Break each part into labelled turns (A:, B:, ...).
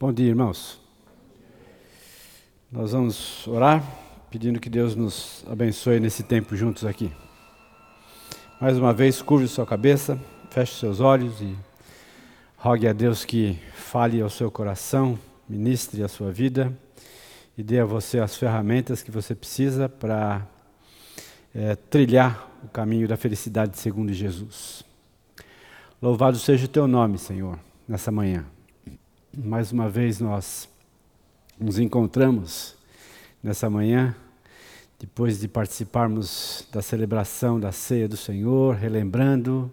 A: Bom dia, irmãos. Nós vamos orar pedindo que Deus nos abençoe nesse tempo juntos aqui. Mais uma vez, curve sua cabeça, feche seus olhos e rogue a Deus que fale ao seu coração, ministre a sua vida e dê a você as ferramentas que você precisa para é, trilhar o caminho da felicidade segundo Jesus. Louvado seja o teu nome, Senhor, nessa manhã. Mais uma vez nós nos encontramos nessa manhã, depois de participarmos da celebração da ceia do Senhor, relembrando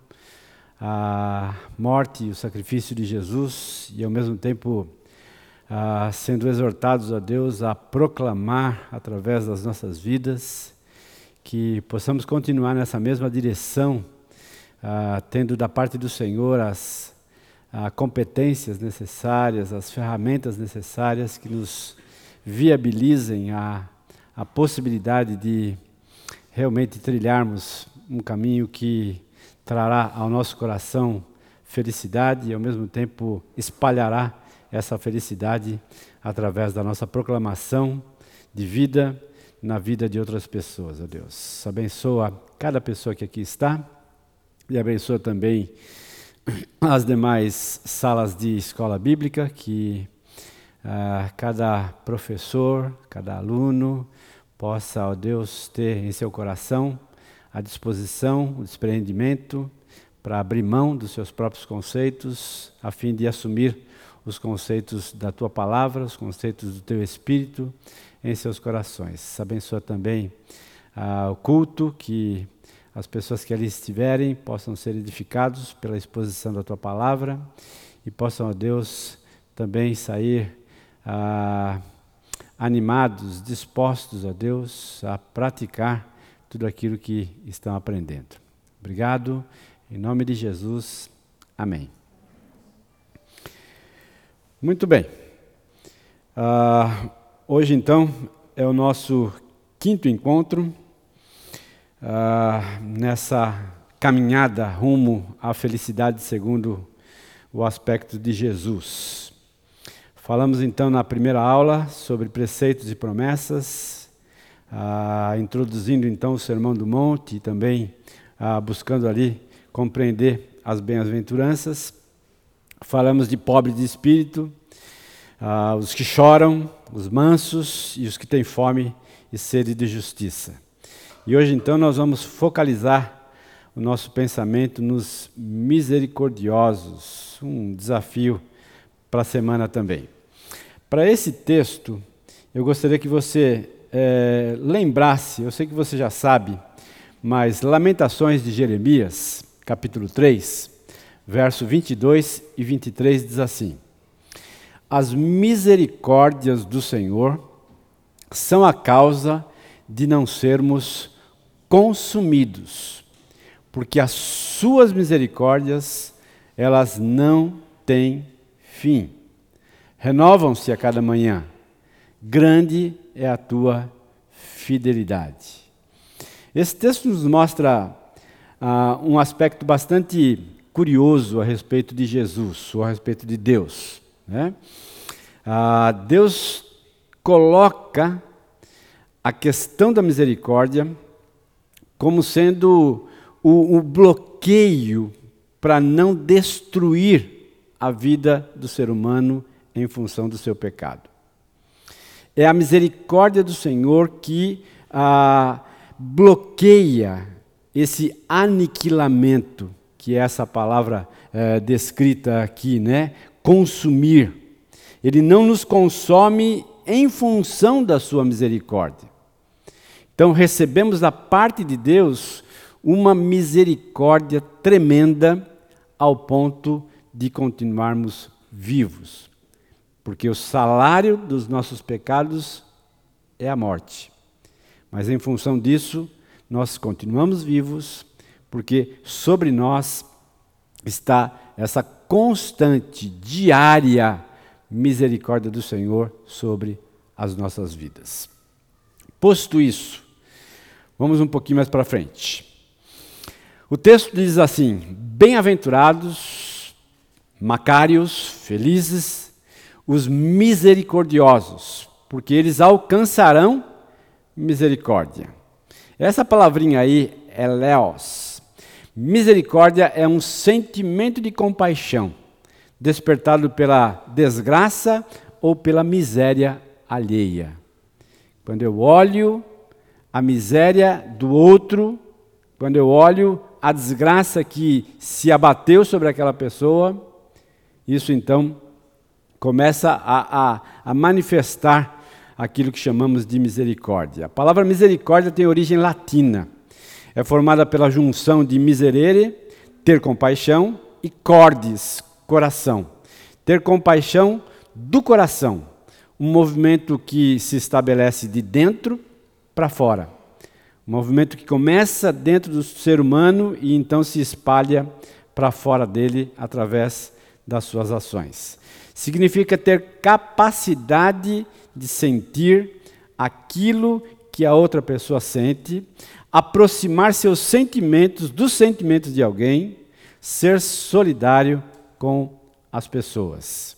A: a morte e o sacrifício de Jesus e ao mesmo tempo sendo exortados a Deus a proclamar através das nossas vidas que possamos continuar nessa mesma direção, tendo da parte do Senhor as a competências necessárias, as ferramentas necessárias que nos viabilizem a, a possibilidade de realmente trilharmos um caminho que trará ao nosso coração felicidade e ao mesmo tempo espalhará essa felicidade através da nossa proclamação de vida na vida de outras pessoas, ó Deus. Abençoa cada pessoa que aqui está e abençoa também as demais salas de escola bíblica, que uh, cada professor, cada aluno possa, ó Deus, ter em seu coração a disposição, o desprendimento para abrir mão dos seus próprios conceitos, a fim de assumir os conceitos da tua palavra, os conceitos do teu espírito em seus corações. Abençoa também uh, o culto que as pessoas que ali estiverem possam ser edificados pela exposição da tua palavra e possam, ó Deus, também sair ah, animados, dispostos, ó Deus, a praticar tudo aquilo que estão aprendendo. Obrigado, em nome de Jesus, amém. Muito bem. Ah, hoje, então, é o nosso quinto encontro uh, nessa caminhada rumo à felicidade segundo o aspecto de Jesus. Falamos então na primeira aula sobre preceitos e promessas, uh, introduzindo então o Sermão do Monte e também uh, buscando ali compreender as bem-aventuranças. Falamos de pobre de espírito, os que choram, os mansos e os que têm fome e sede de justiça. E hoje então nós vamos focalizar o nosso pensamento nos misericordiosos, um desafio para a semana também. Para esse texto, eu gostaria que você é, lembrasse, eu sei que você já sabe, mas Lamentações de Jeremias, capítulo 3, verso 22 e 23 diz assim: As misericórdias do Senhor são a causa de não sermos consumidos, porque as suas misericórdias, elas não têm fim. Renovam-se a cada manhã. Grande é a tua fidelidade. Esse texto nos mostra uh, um aspecto bastante curioso a respeito de Jesus, ou a respeito de Deus. Né? Uh, Deus coloca a questão da misericórdia como sendo o, o bloqueio para não destruir a vida do ser humano em função do seu pecado. É a misericórdia do Senhor que ah, bloqueia esse aniquilamento, que é essa palavra eh, descrita aqui, né? Consumir. Ele não nos consome em função da sua misericórdia. Então recebemos da parte de Deus uma misericórdia tremenda ao ponto de continuarmos vivos. Porque o salário dos nossos pecados é a morte. Mas em função disso, nós continuamos vivos, porque sobre nós está essa constante, diária misericórdia do Senhor sobre as nossas vidas. Posto isso, Vamos um pouquinho mais para frente. O texto diz assim: Bem-aventurados, macários, felizes, os misericordiosos, porque eles alcançarão misericórdia. Essa palavrinha aí é leos. Misericórdia é um sentimento de compaixão, despertado pela desgraça ou pela miséria alheia. Quando eu olho a miséria do outro, quando eu olho a desgraça que se abateu sobre aquela pessoa, isso então começa a, a, a manifestar aquilo que chamamos de misericórdia. A palavra misericórdia tem origem latina. É formada pela junção de miserere, ter compaixão, e cordes, coração. Ter compaixão do coração. Um movimento que se estabelece de dentro para fora. Um movimento que começa dentro do ser humano e então se espalha para fora dele através das suas ações. Significa ter capacidade de sentir aquilo que a outra pessoa sente, aproximar seus sentimentos dos sentimentos de alguém, ser solidário com as pessoas.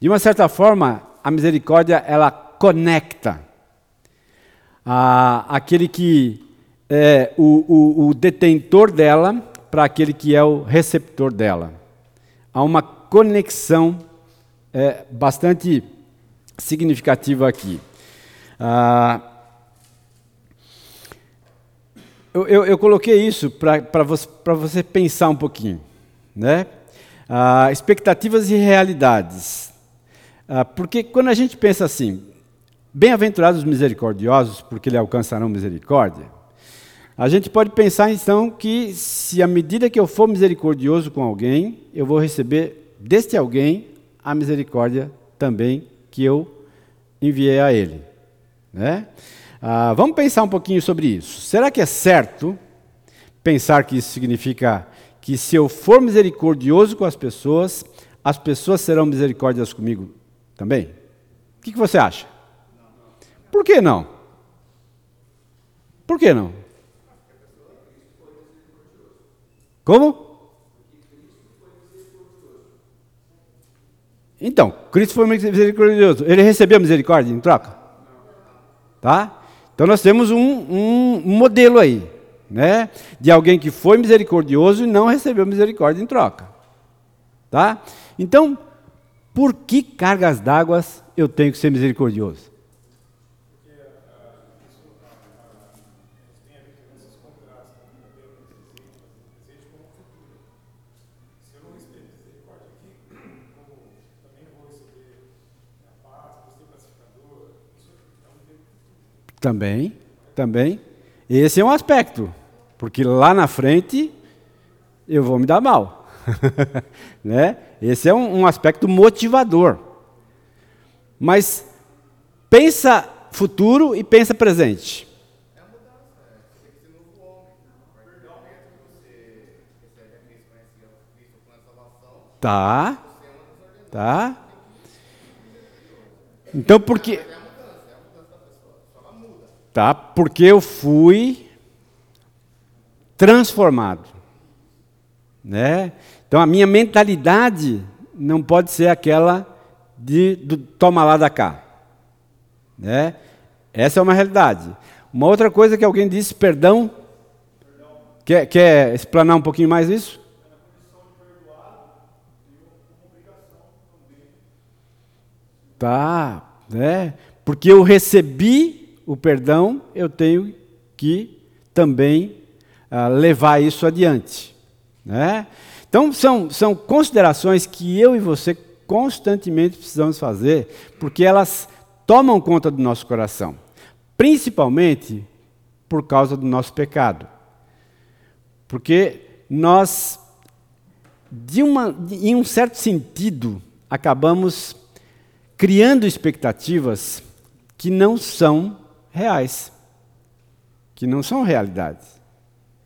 A: De uma certa forma, a misericórdia ela conecta a, aquele que é o, o, o detentor dela para aquele que é o receptor dela. Há uma conexão é, bastante significativa aqui. Ah, eu, eu, eu, coloquei isso para você, você pensar um pouquinho. Né? Ah, expectativas e realidades. Ah, porque quando a gente pensa assim, bem-aventurados os misericordiosos, porque lhe alcançarão misericórdia, a gente pode pensar então que se à medida que eu for misericordioso com alguém, eu vou receber deste alguém a misericórdia também que eu enviei a ele. Né? Ah, vamos pensar um pouquinho sobre isso. Será que é certo pensar que isso significa que se eu for misericordioso com as pessoas, as pessoas serão misericórdias comigo também? O que, que você acha? Por que não? Por que não? Como? Então, Cristo foi misericordioso. Ele recebeu misericórdia em troca? Tá? Então nós temos um, um, modelo aí, né? De alguém que foi misericordioso e não recebeu misericórdia em troca. Tá? Então, por que cargas d'água eu tenho que ser misericordioso? Também, também. Esse é um aspecto, porque lá na frente eu vou me dar mal. né? Esse é um, um aspecto motivador. Mas pensa futuro e pensa presente. Tá. Tá. Então, porque tá? Porque eu fui transformado, né? Então a minha mentalidade não pode ser aquela de do, toma lá da cá, né? Essa é uma realidade. Uma outra coisa que alguém disse, perdão, perdão. Quer, quer explanar um pouquinho mais isso? Tá, né? Porque eu recebi o perdão, eu tenho que também uh, levar isso adiante. Né? Então, são, são considerações que eu e você constantemente precisamos fazer, porque elas tomam conta do nosso coração, principalmente por causa do nosso pecado. Porque nós, de uma, em um certo sentido, acabamos criando expectativas que não são reais, que não são realidades.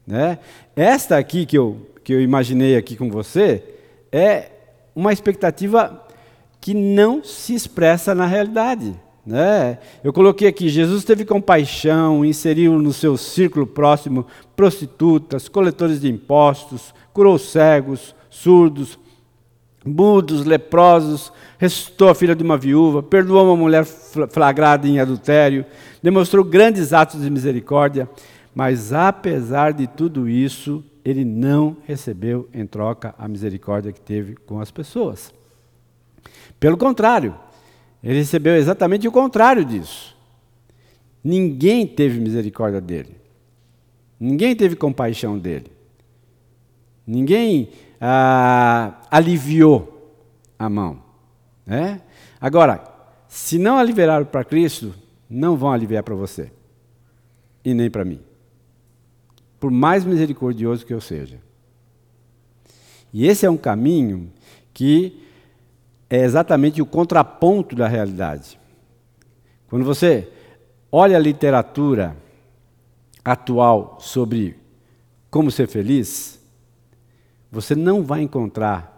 A: Né? Esta aqui que eu, que eu imaginei aqui com você é uma expectativa que não se expressa na realidade. Né? Eu coloquei aqui: Jesus teve compaixão, inseriu no seu círculo próximo prostitutas, coletores de impostos, curou cegos, surdos, mudos, leprosos, ressuscitou a filha de uma viúva, perdoou uma mulher flagrada em adultério, demonstrou grandes atos de misericórdia, mas apesar de tudo isso, ele não recebeu em troca a misericórdia que teve com as pessoas. Pelo contrário, ele recebeu exatamente o contrário disso. Ninguém teve misericórdia dele. Ninguém teve compaixão dele. Ninguém ah, aliviou a mão. Né? Agora, se não aliviaram para Cristo, não vão aliviar para você. E nem para mim. Por mais misericordioso que eu seja. E esse é um caminho que é exatamente o contraponto da realidade. Quando você olha a literatura atual sobre como ser feliz, você não vai encontrar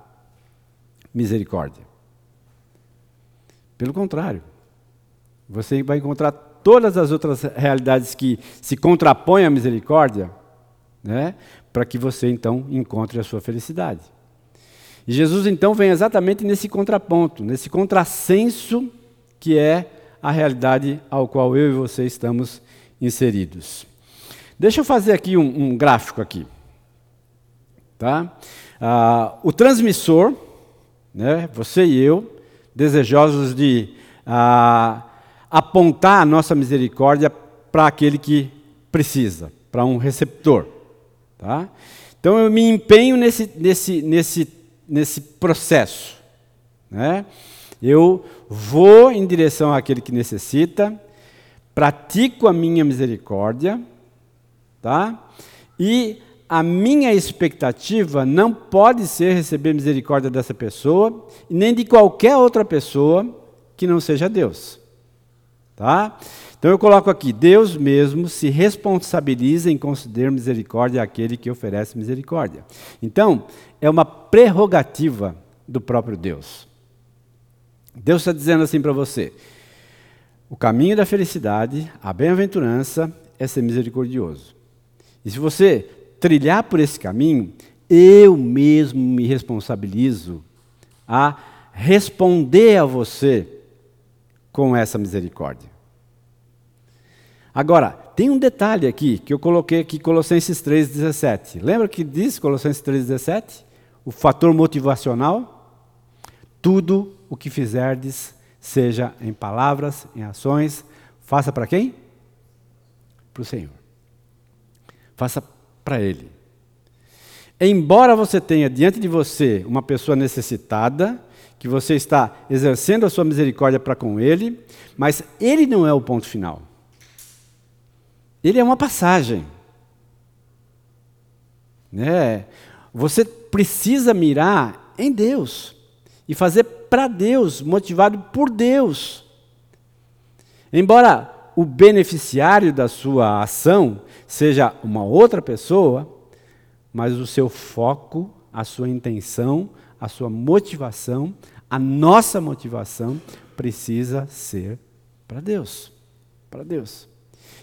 A: misericórdia. Pelo contrário, você vai encontrar todas as outras realidades que se contrapõem à misericórdia, né, para que você então encontre a sua felicidade. E Jesus então vem exatamente nesse contraponto, nesse contrassenso que é a realidade ao qual eu e você estamos inseridos. Deixa eu fazer aqui um, um gráfico aqui. Tá? Ah, o transmissor, né, você e eu, desejosos de ah, apontar a nossa misericórdia para aquele que precisa, para um receptor. Tá? Então eu me empenho nesse, nesse, nesse, nesse processo. Né? Eu vou em direção àquele que necessita, pratico a minha misericórdia, tá? E a minha expectativa não pode ser receber misericórdia dessa pessoa, nem de qualquer outra pessoa que não seja Deus. Tá? Então eu coloco aqui: Deus mesmo se responsabiliza em conceder misericórdia àquele que oferece misericórdia. Então, é uma prerrogativa do próprio Deus. Deus está dizendo assim para você: o caminho da felicidade, a bem-aventurança, é ser misericordioso. E se você trilhar por esse caminho, eu mesmo me responsabilizo a responder a você com essa misericórdia. Agora, tem um detalhe aqui que eu coloquei aqui Colossenses 3:17. Lembra que diz Colossenses 3:17? O fator motivacional? Tudo o que fizerdes, seja em palavras, em ações, faça para quem? Para o Senhor. Faça para Ele. Embora você tenha diante de você uma pessoa necessitada, que você está exercendo a sua misericórdia para com Ele, mas Ele não é o ponto final. Ele é uma passagem. Né? Você precisa mirar em Deus e fazer para Deus, motivado por Deus. Embora o beneficiário da sua ação seja uma outra pessoa, mas o seu foco, a sua intenção, a sua motivação, a nossa motivação precisa ser para Deus. Para Deus.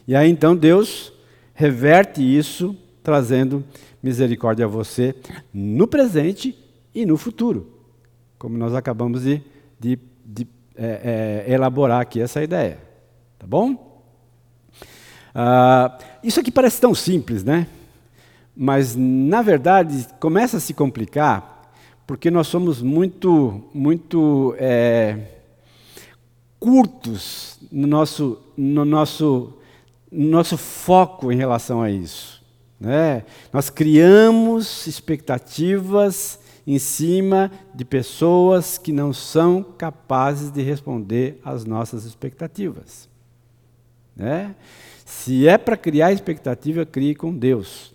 A: E aí então Deus reverte isso, trazendo misericórdia a você no presente e no futuro, como nós acabamos de, de, de é, é, elaborar aqui essa ideia. Tá bom? Ah, isso aqui parece tão simples, né? Mas, na verdade, começa a se complicar porque nós somos muito, muito é, curtos no nosso, no, nosso, no nosso foco em relação a isso. Né? Nós criamos expectativas em cima de pessoas que não são capazes de responder às nossas expectativas. Né? Se é para criar expectativa, crie com Deus.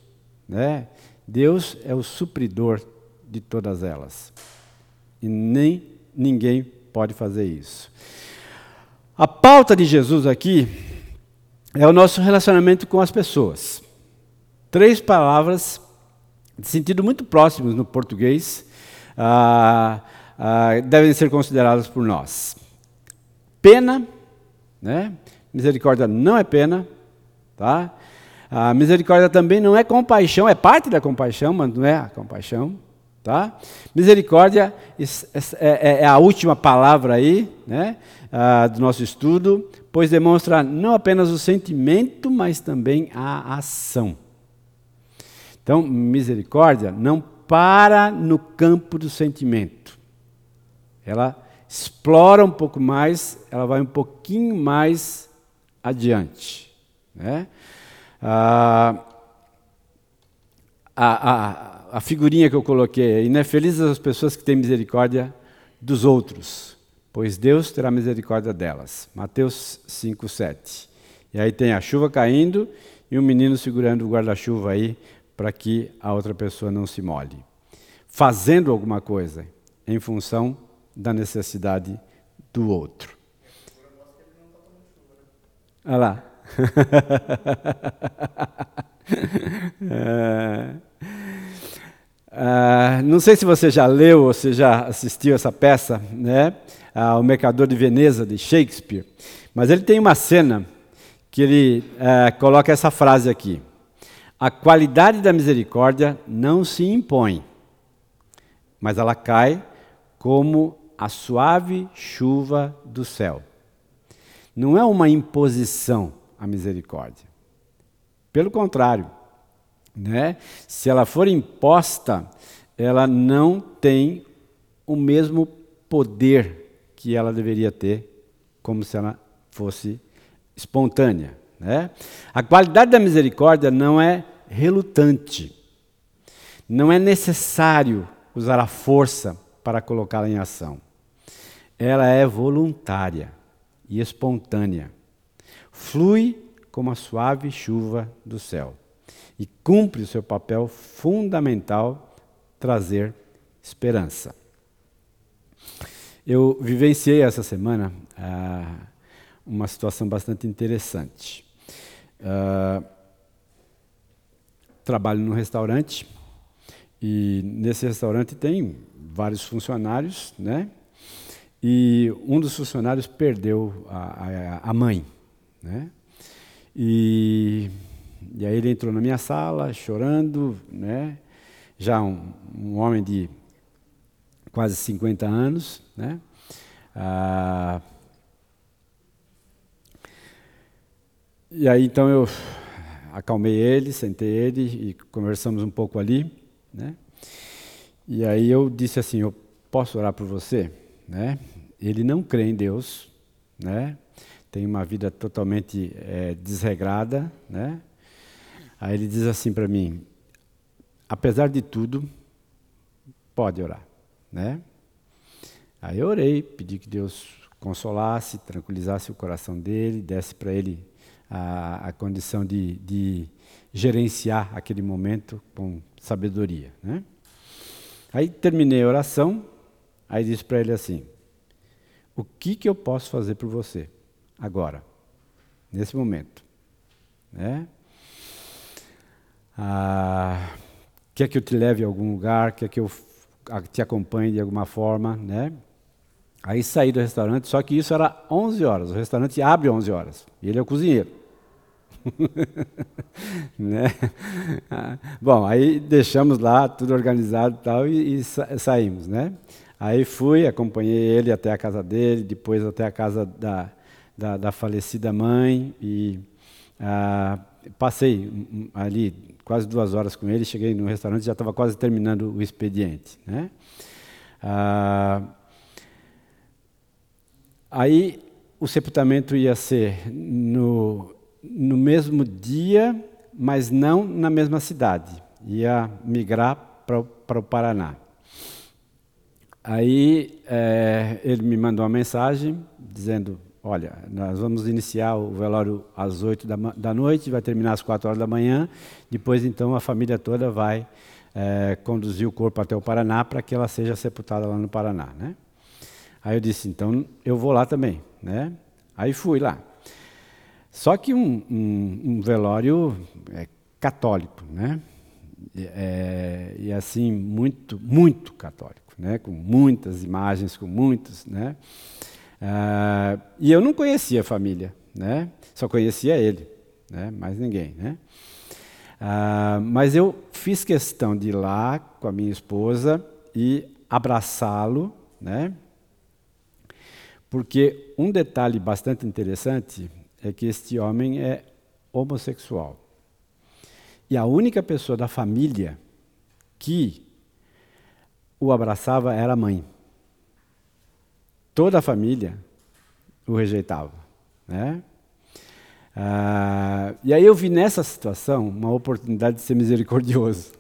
A: Né? Deus é o supridor de todas elas. E nem ninguém pode fazer isso. A pauta de Jesus aqui é o nosso relacionamento com as pessoas. Três palavras de sentido muito próximos no português ah, ah, devem ser consideradas por nós. Pena, né? Misericórdia não é pena, tá? A misericórdia também não é compaixão, é parte da compaixão, mas não é a compaixão, Tá? Misericórdia é, é a última palavra aí, né, do nosso estudo, pois demonstra não apenas o sentimento, mas também a ação. Então, misericórdia não para no campo do sentimento. Ela explora um pouco mais, ela vai um pouquinho mais adiante. Né? Ah, a, a, a figurinha que eu coloquei aí, né? Felizes as pessoas que têm misericórdia dos outros, pois Deus terá misericórdia delas. Mateus 5, 7. E aí tem a chuva caindo e um menino segurando o guarda-chuva aí para que a outra pessoa não se molhe. Fazendo alguma coisa em função da necessidade do outro. Olha lá. é, é, não sei se você já leu ou se já assistiu essa peça, né? Ah, o Mercador de Veneza, de Shakespeare. Mas ele tem uma cena que ele é, coloca essa frase aqui. A qualidade da misericórdia não se impõe, mas ela cai como a suave chuva do céu. Não é uma imposição a misericórdia. Pelo contrário, né? se ela for imposta, ela não tem o mesmo poder que ela deveria ter, como se ela fosse espontânea. Né? A qualidade da misericórdia não é relutante. Não é necessário usar a força para colocá-la em ação. Ela é voluntária e espontânea. Flui como a suave chuva do céu e cumpre o seu papel fundamental trazer esperança. Eu vivenciei essa semana ah, uma situação bastante interessante. Ah, trabalho num restaurante e nesse restaurante tem vários funcionários, né? E um dos funcionários perdeu a, a, a mãe, né? E, e aí ele entrou na minha sala chorando, né? Já um, um homem de quase 50 anos, né? Ah, e aí então eu acalmei ele, sentei ele e conversamos um pouco ali, né? E aí eu disse assim, eu posso orar por você, né? Ele não crê em Deus, né? Tem uma vida totalmente é, desregrada, né? Aí ele diz assim para mim, apesar de tudo, pode orar, né? Aí eu orei, pedi que Deus consolasse, tranquilizasse o coração dele, desse para ele a, a condição de, de, gerenciar aquele momento com sabedoria. Né? Aí terminei a oração, aí disse para ele assim: O que, que eu posso fazer por você agora, nesse momento? Né? Ah, quer que eu te leve a algum lugar? Quer que eu te acompanhe de alguma forma? Né? Aí saí do restaurante, só que isso era 11 horas. O restaurante abre 11 horas. E ele é o cozinheiro. né? Bom, aí deixamos lá tudo organizado tal, e, e sa saímos. Né? Aí fui, acompanhei ele até a casa dele, depois até a casa da, da, da falecida mãe. E ah, passei ali quase duas horas com ele. Cheguei no restaurante já estava quase terminando o expediente. Né? Ah, Aí o sepultamento ia ser no, no mesmo dia, mas não na mesma cidade. Ia migrar para o Paraná. Aí é, ele me mandou uma mensagem dizendo: Olha, nós vamos iniciar o velório às 8 da, da noite, vai terminar às 4 horas da manhã. Depois, então, a família toda vai é, conduzir o corpo até o Paraná para que ela seja sepultada lá no Paraná. Né? Aí eu disse, então eu vou lá também, né? Aí fui lá. Só que um, um, um velório é, católico, né? É, e assim, muito, muito católico, né? Com muitas imagens, com muitos, né? Ah, e eu não conhecia a família, né? Só conhecia ele, né? Mais ninguém, né? Ah, mas eu fiz questão de ir lá com a minha esposa e abraçá-lo, né? Porque um detalhe bastante interessante é que este homem é homossexual. E a única pessoa da família que o abraçava era a mãe. Toda a família o rejeitava. Né? Ah, e aí eu vi nessa situação uma oportunidade de ser misericordioso.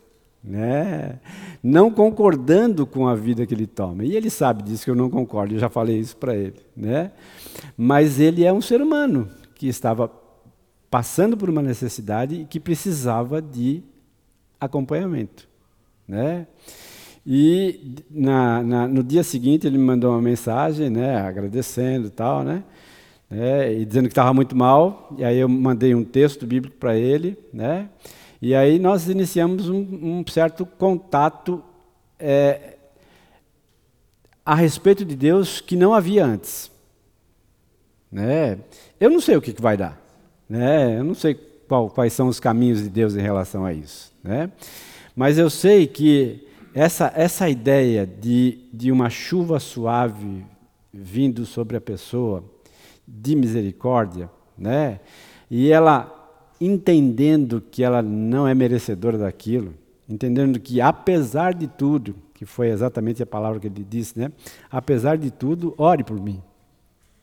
A: Né? Não concordando com a vida que ele toma. E ele sabe disso que eu não concordo, eu já falei isso para ele. Né? Mas ele é um ser humano que estava passando por uma necessidade e que precisava de acompanhamento. Né? E na, na, no dia seguinte ele me mandou uma mensagem, né, agradecendo e tal, né, né e dizendo que estava muito mal. E aí eu mandei um texto bíblico para ele, né, e aí nós iniciamos um, um certo contato é, a respeito de Deus que não havia antes. Né? Eu não sei o que, que vai dar, né? Eu não sei qual, quais são os caminhos de Deus em relação a isso, né? Mas eu sei que essa, essa ideia de, de uma chuva suave vindo sobre a pessoa, de misericórdia, né? e ela entendendo que ela não é merecedora daquilo, entendendo que apesar de tudo, que foi exatamente a palavra que ele disse, né? apesar de tudo, ore por mim.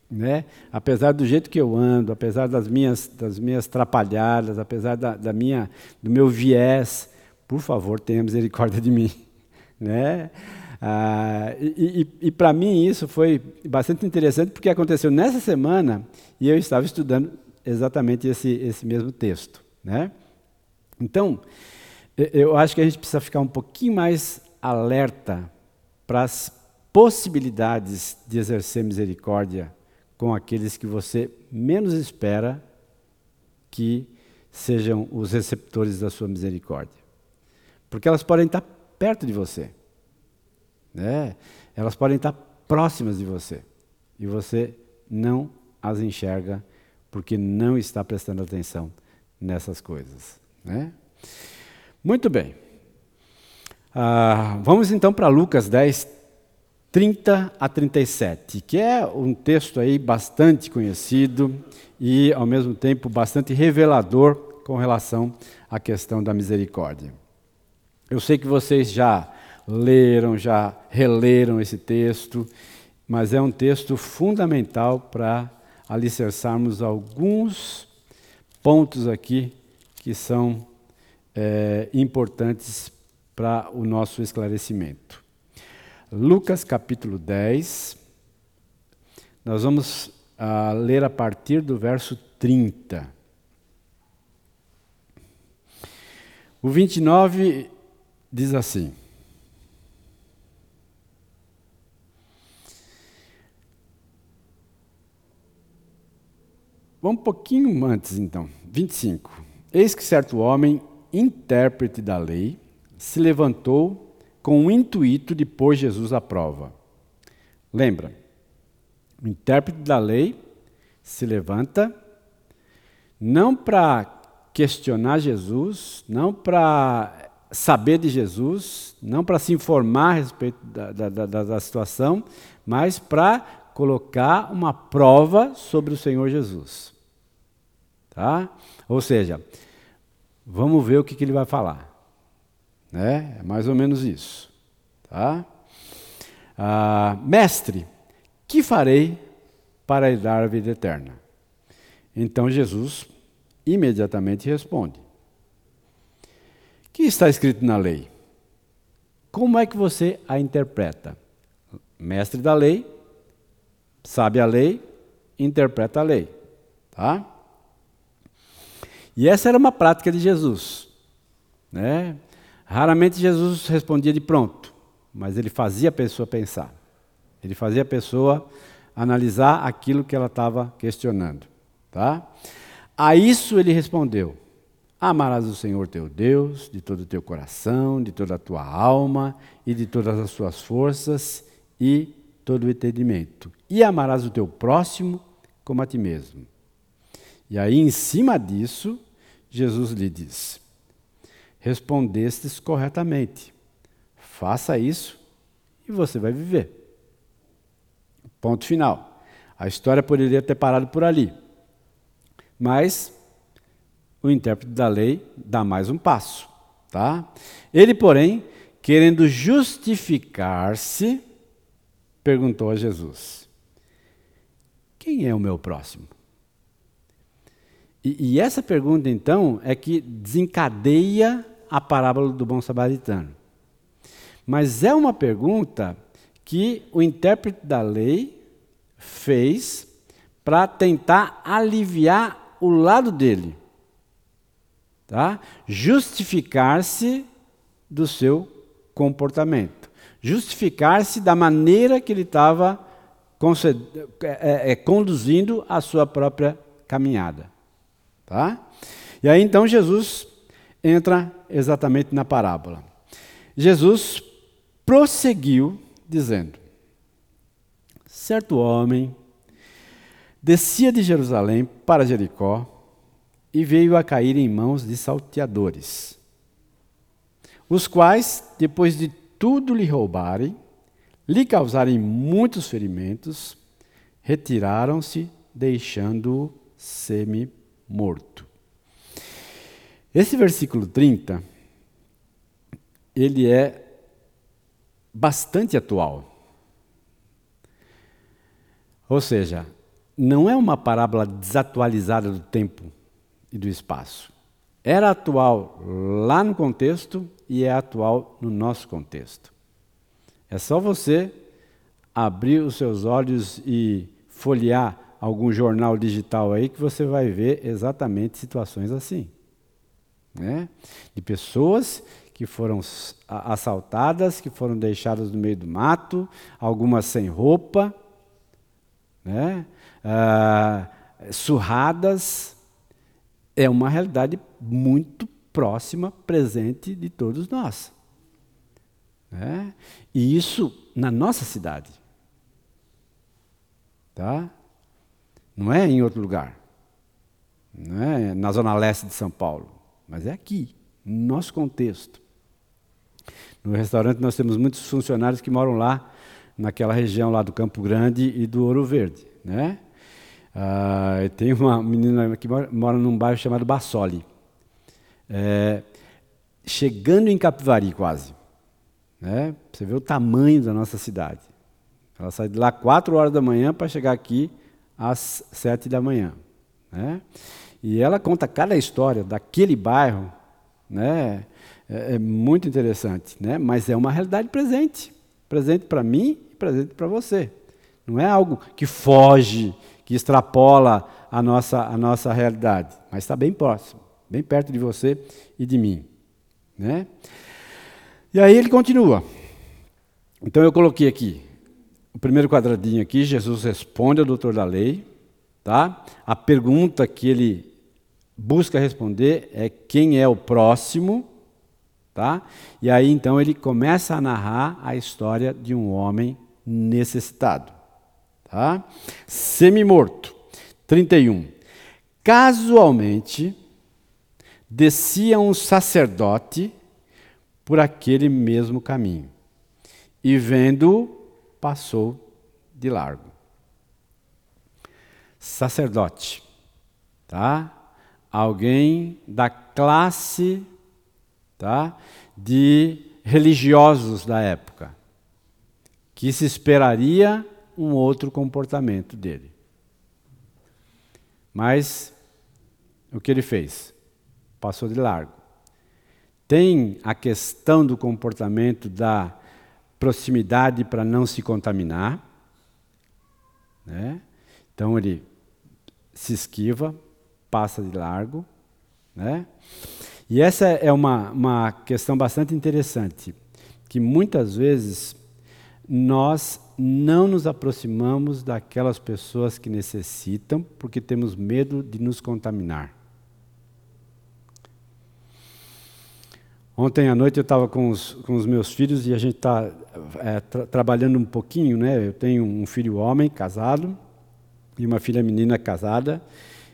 A: Né? Apesar do jeito que eu ando, apesar das minhas, das minhas trapalhadas, apesar da, da minha, do meu viés, por favor, tenha misericórdia de mim né? Ah, e, e, e para mim isso foi bastante interessante porque aconteceu nessa semana e eu estava estudando exatamente esse, esse mesmo texto, né? Então, eu acho que a gente precisa ficar um pouquinho mais alerta para as possibilidades de exercer misericórdia com aqueles que você menos espera que sejam os receptores da sua misericórdia. Porque elas podem estar perto de você. Né? Elas podem estar próximas de você. E você não as enxerga porque não está prestando atenção nessas coisas. Né? Muito bem. Ah, vamos então para Lucas 10, 30 a 37, que é um texto aí bastante conhecido e, ao mesmo tempo, bastante revelador com relação à questão da misericórdia. Eu sei que vocês já leram, já releram esse texto, mas é um texto fundamental para alicerçarmos alguns pontos aqui que são é, importantes para o nosso esclarecimento. Lucas capítulo 10, nós vamos ah, ler a partir do verso 30. O 29 diz assim: Vamos um pouquinho antes, então. 25. Eis que certo homem, intérprete da lei, se levantou com o intuito de pôr Jesus à prova. Lembra? O intérprete da lei se levanta não para questionar Jesus, não para saber de Jesus, não para se informar a respeito da, da, da, da situação, mas para colocar uma prova sobre o Senhor Jesus. Tá? Ou seja, vamos ver o que, que ele vai falar. Né? É mais ou menos isso. Tá? Ah, mestre, que farei para lhe dar a vida eterna? Então Jesus imediatamente responde: que está escrito na lei? Como é que você a interpreta? Mestre da lei, sabe a lei, interpreta a lei. Tá? E essa era uma prática de Jesus. Né? Raramente Jesus respondia de pronto, mas ele fazia a pessoa pensar. Ele fazia a pessoa analisar aquilo que ela estava questionando. Tá? A isso ele respondeu: Amarás o Senhor teu Deus de todo o teu coração, de toda a tua alma e de todas as suas forças e todo o entendimento. E amarás o teu próximo como a ti mesmo. E aí, em cima disso, Jesus lhe diz: Respondestes corretamente. Faça isso e você vai viver. Ponto final. A história poderia ter parado por ali. Mas o intérprete da lei dá mais um passo, tá? Ele, porém, querendo justificar-se, perguntou a Jesus: Quem é o meu próximo? E, e, essa pergunta, então, é que desencadeia a parábola do bom samaritano. Mas é uma pergunta que o intérprete da lei fez para tentar aliviar o lado dele, tá? Justificar-se do seu comportamento, justificar-se da maneira que ele estava é, é, conduzindo a sua própria caminhada, tá? E aí então Jesus entra exatamente na parábola. Jesus prosseguiu dizendo: Certo homem descia de Jerusalém para Jericó e veio a cair em mãos de salteadores, os quais, depois de tudo lhe roubarem, lhe causarem muitos ferimentos, retiraram-se, deixando-o semi-morto. Esse versículo 30, ele é bastante atual. Ou seja, não é uma parábola desatualizada do tempo e do espaço. Era atual lá no contexto e é atual no nosso contexto. É só você abrir os seus olhos e folhear algum jornal digital aí que você vai ver exatamente situações assim né? de pessoas que foram assaltadas, que foram deixadas no meio do mato, algumas sem roupa, né? Ah, surradas. É uma realidade muito próxima, presente de todos nós. Né? E isso na nossa cidade. Tá? Não é em outro lugar. Não é na zona leste de São Paulo mas é aqui, no nosso contexto. No restaurante nós temos muitos funcionários que moram lá, naquela região lá do Campo Grande e do Ouro Verde, né? Ah, tem uma menina que mora, mora num bairro chamado Bassoli. É, chegando em Capivari quase. Né? Você vê o tamanho da nossa cidade. Ela sai de lá 4 horas da manhã para chegar aqui às 7 da manhã. Né? E ela conta cada história daquele bairro, né? É, é muito interessante, né? Mas é uma realidade presente, presente para mim e presente para você. Não é algo que foge, que extrapola a nossa a nossa realidade, mas está bem próximo, bem perto de você e de mim, né? E aí ele continua. Então eu coloquei aqui o primeiro quadradinho aqui, Jesus responde ao doutor da lei, tá? A pergunta que ele busca responder é quem é o próximo, tá? E aí então ele começa a narrar a história de um homem necessitado, tá? Semi-morto. 31. Casualmente descia um sacerdote por aquele mesmo caminho e vendo passou de largo. Sacerdote, tá? alguém da classe tá, de religiosos da época, que se esperaria um outro comportamento dele. Mas o que ele fez? Passou de largo. Tem a questão do comportamento da proximidade para não se contaminar. Né? Então ele se esquiva, passa de largo. Né? E essa é uma, uma questão bastante interessante, que muitas vezes nós não nos aproximamos daquelas pessoas que necessitam porque temos medo de nos contaminar. Ontem à noite eu estava com, com os, meus filhos e a gente está é, tra trabalhando um pouquinho, né? Eu tenho um filho homem casado e uma filha menina casada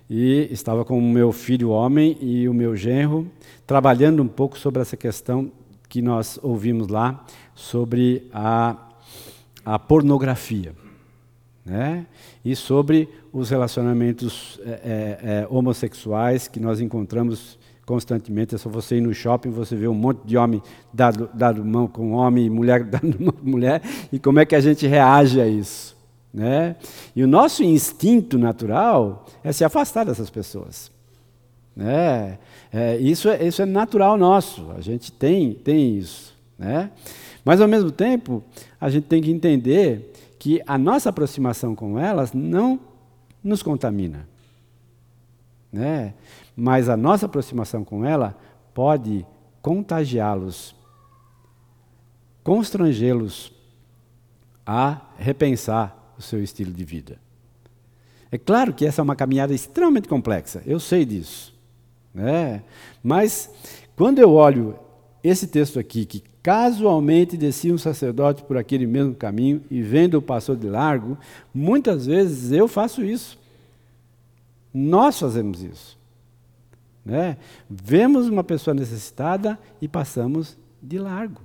A: e estava com o meu filho homem e o meu genro trabalhando um pouco sobre essa questão que nós ouvimos lá sobre a, a pornografia. Né? E sobre os relacionamentos é, é, é, homossexuais que nós encontramos constantemente. É só você ir no shopping, você vê um monte de homem dado, dado mão com homem e mulher dando mão com mulher, e como é que a gente reage a isso. Né? E o nosso instinto natural é se afastar dessas pessoas. Né? É, isso, é, isso é natural nosso, a gente tem, tem isso. Né? Mas, ao mesmo tempo, a gente tem que entender que a nossa aproximação com elas não nos contamina. Né? Mas a nossa aproximação com ela pode contagiá-los, constrangê-los a repensar o seu estilo de vida. É claro que essa é uma caminhada extremamente complexa, eu sei disso. Né? Mas, quando eu olho esse texto aqui, que casualmente descia um sacerdote por aquele mesmo caminho e vendo-o passou de largo, muitas vezes eu faço isso. Nós fazemos isso. Né? Vemos uma pessoa necessitada e passamos de largo.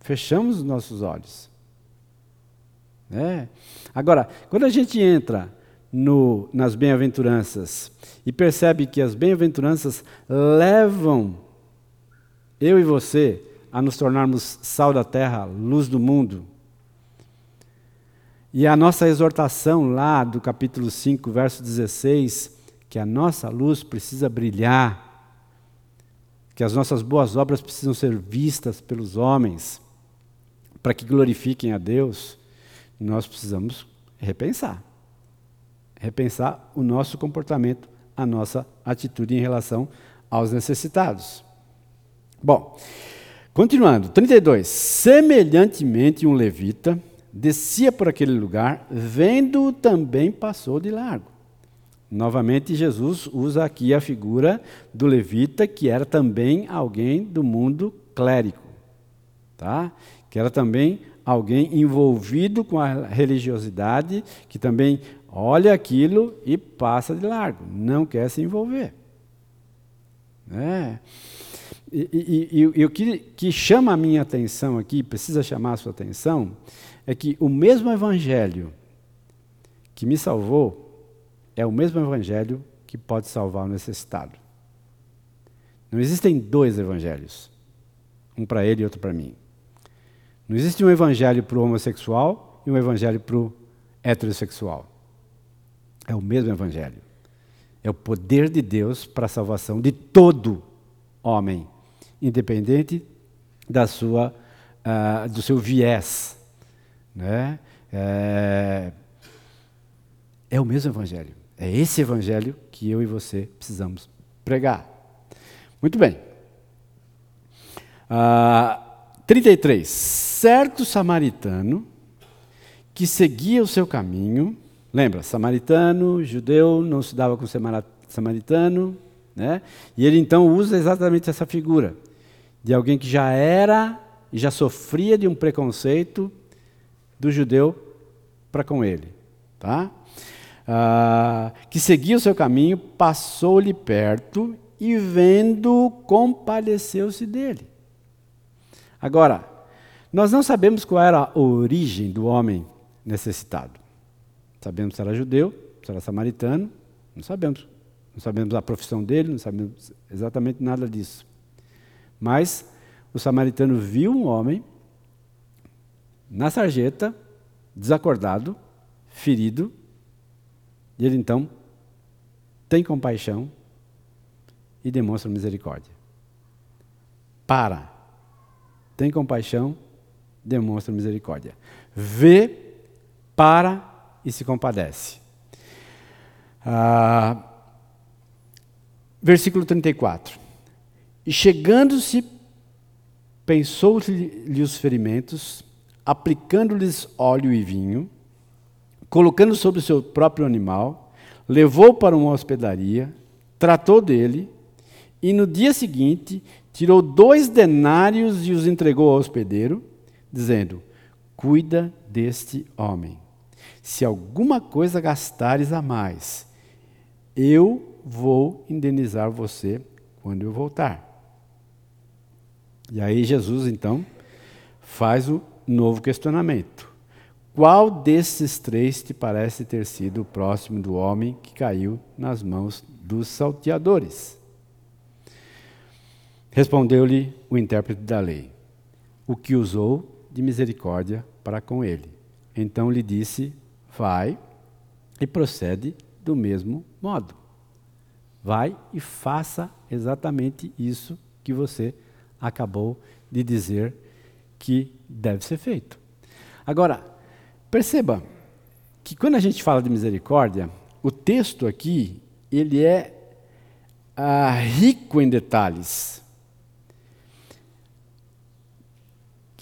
A: Fechamos os nossos olhos. Né? Agora, quando a gente entra no, nas bem-aventuranças e percebe que as bem-aventuranças levam eu e você a nos tornarmos sal da terra, luz do mundo. E a nossa exortação lá do capítulo 5, verso 16, que a nossa luz precisa brilhar, que as nossas boas obras precisam ser vistas pelos homens, para que glorifiquem a Deus, nós precisamos repensar. Repensar o nosso comportamento, a nossa atitude em relação aos necessitados. Bom, continuando, 32. Semelhantemente, um levita descia por aquele lugar, vendo também passou de largo. Novamente, Jesus usa aqui a figura do levita, que era também alguém do mundo clérigo, tá? que era também alguém envolvido com a religiosidade, que também olha aquilo e passa de largo, não quer se envolver. É. E, e, e, e, o que, que chama a minha atenção aqui, precisa chamar a sua atenção, é que o mesmo evangelho que me salvou é o mesmo evangelho que pode salvar o necessitado. Não existem dois evangelhos, um para ele e outro para mim. Não existe um evangelho para o homossexual e um evangelho para o heterossexual. É o mesmo evangelho. É o poder de Deus para a salvação de todo homem, independente da sua, uh, do seu viés. Né? É, é o mesmo evangelho. É esse evangelho que eu e você precisamos pregar. Muito bem. Uh, 33. Certo samaritano que seguia o seu caminho, lembra, samaritano, judeu, não se dava com samaritano, né? E ele então usa exatamente essa figura de alguém que já era e já sofria de um preconceito do judeu para com ele, tá? ah, que seguia o seu caminho, passou-lhe perto e, vendo, compadeceu-se dele. Agora, nós não sabemos qual era a origem do homem necessitado. Sabemos se era judeu, se era samaritano, não sabemos. Não sabemos a profissão dele, não sabemos exatamente nada disso. Mas o samaritano viu um homem na sarjeta, desacordado, ferido, e ele então tem compaixão e demonstra misericórdia. Para. Tem compaixão, demonstra misericórdia. Vê, para e se compadece. Ah, versículo 34. E chegando-se, pensou-lhe os ferimentos, aplicando-lhes óleo e vinho, colocando sobre o seu próprio animal, levou para uma hospedaria, tratou dele, e no dia seguinte tirou dois denários e os entregou ao hospedeiro, dizendo: Cuida deste homem. Se alguma coisa gastares a mais, eu vou indenizar você quando eu voltar. E aí Jesus então faz o novo questionamento. qual desses três te parece ter sido o próximo do homem que caiu nas mãos dos salteadores? Respondeu-lhe o intérprete da lei: O que usou de misericórdia para com ele. Então lhe disse: Vai e procede do mesmo modo. Vai e faça exatamente isso que você acabou de dizer que deve ser feito. Agora, perceba que quando a gente fala de misericórdia, o texto aqui ele é ah, rico em detalhes.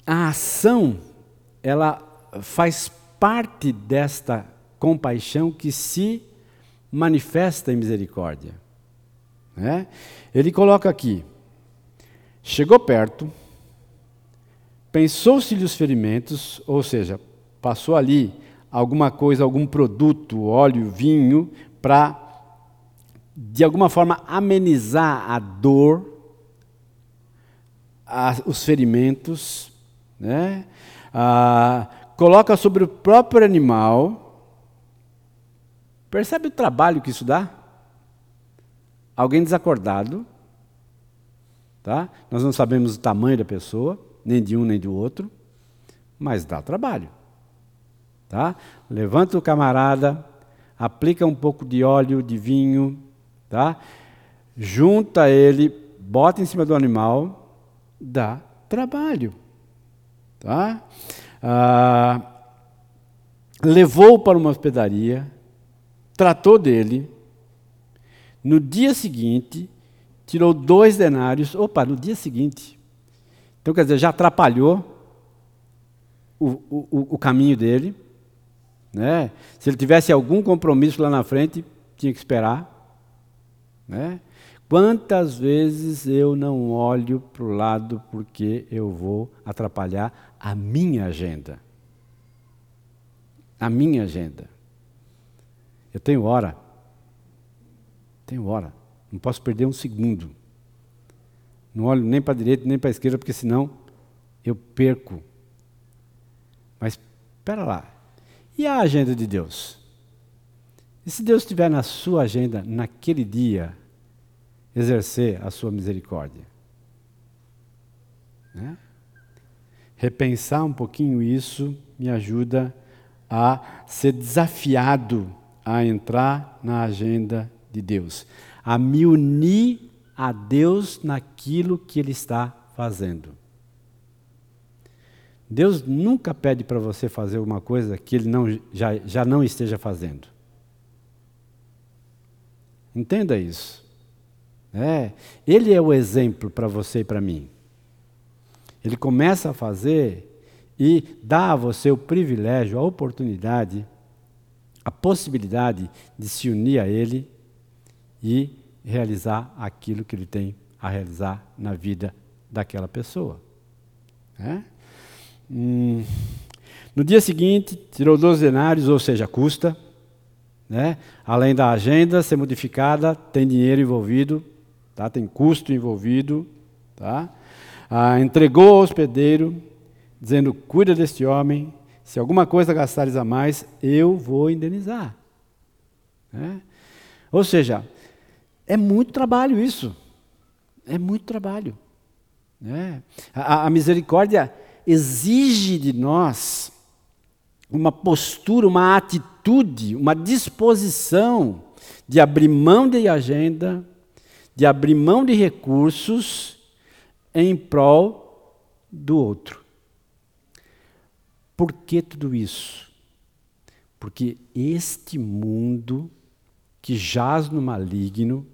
A: A ação ela faz parte desta compaixão que se manifesta em misericórdia. Né? Ele coloca aqui: chegou perto, pensou-se-lhe os ferimentos, ou seja, passou ali alguma coisa, algum produto, óleo, vinho, para de alguma forma amenizar a dor, a, os ferimentos, né? Ah, coloca sobre o próprio animal. Percebe o trabalho que isso dá? Alguém desacordado, tá? Nós não sabemos o tamanho da pessoa, nem de um nem do outro, mas dá trabalho, tá? Levanta o camarada, aplica um pouco de óleo, de vinho, tá? Junta ele, bota em cima do animal, dá trabalho, tá? ah, levou-o para uma hospedaria, tratou dele. No dia seguinte, tirou dois denários. Opa, no dia seguinte. Então, quer dizer, já atrapalhou o, o, o caminho dele. Né? Se ele tivesse algum compromisso lá na frente, tinha que esperar. Né? Quantas vezes eu não olho para o lado porque eu vou atrapalhar a minha agenda? A minha agenda. Eu tenho hora. Tenho hora. Não posso perder um segundo. Não olho nem para a direita nem para a esquerda, porque senão eu perco. Mas espera lá. E a agenda de Deus? E se Deus estiver na sua agenda naquele dia, exercer a sua misericórdia. Né? Repensar um pouquinho isso me ajuda a ser desafiado a entrar na agenda de Deus, a me unir a Deus naquilo que Ele está fazendo. Deus nunca pede para você fazer uma coisa que Ele não, já, já não esteja fazendo. Entenda isso. É, ele é o exemplo para você e para mim. Ele começa a fazer e dá a você o privilégio, a oportunidade, a possibilidade de se unir a Ele e realizar aquilo que Ele tem a realizar na vida daquela pessoa. É? Hum, no dia seguinte, tirou 12 denários, ou seja, custa. Né? Além da agenda ser modificada, tem dinheiro envolvido, tá? tem custo envolvido. Tá? Ah, entregou ao hospedeiro, dizendo: Cuida deste homem, se alguma coisa gastares a mais, eu vou indenizar. É? Ou seja, é muito trabalho isso. É muito trabalho. É. A, a misericórdia exige de nós uma postura, uma atitude, uma disposição de abrir mão de agenda, de abrir mão de recursos em prol do outro. Por que tudo isso? Porque este mundo que jaz no maligno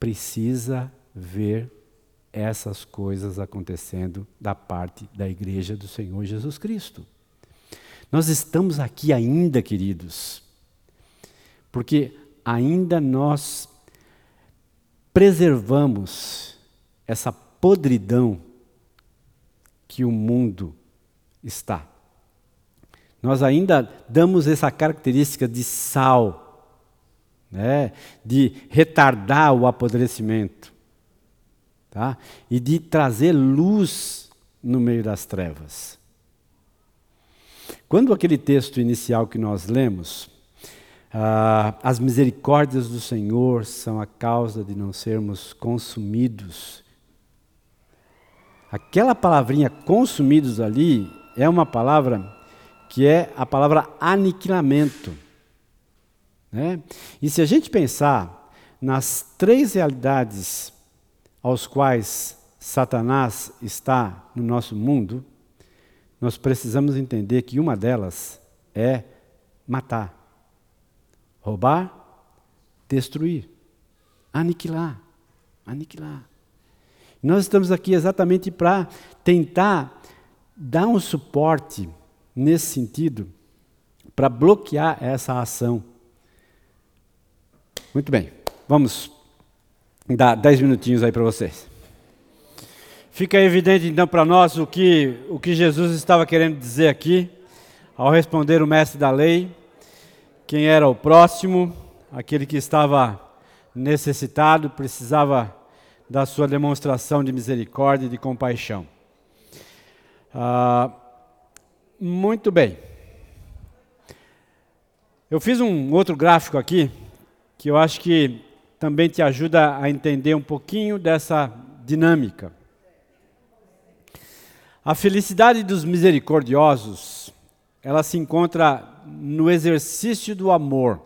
A: precisa ver essas coisas acontecendo da parte da igreja do Senhor Jesus Cristo. Nós estamos aqui ainda, queridos, porque ainda nós preservamos essa podridão que o mundo está. Nós ainda damos essa característica de sal, né, de retardar o apodrecimento, tá? e de trazer luz no meio das trevas. Quando aquele texto inicial que nós lemos, ah, as misericórdias do Senhor são a causa de não sermos consumidos. Aquela palavrinha consumidos ali é uma palavra que é a palavra aniquilamento. Né? E se a gente pensar nas três realidades aos quais Satanás está no nosso mundo, nós precisamos entender que uma delas é matar, roubar, destruir, aniquilar, aniquilar. Nós estamos aqui exatamente para tentar dar um suporte nesse sentido, para bloquear essa ação. Muito bem, vamos dar dez minutinhos aí para vocês. Fica evidente então para nós o que, o que Jesus estava querendo dizer aqui, ao responder o mestre da lei, quem era o próximo, aquele que estava necessitado, precisava da sua demonstração de misericórdia e de compaixão. Ah, muito bem. Eu fiz um outro gráfico aqui, que eu acho que também te ajuda a entender um pouquinho dessa dinâmica. A felicidade dos misericordiosos, ela se encontra no exercício do amor.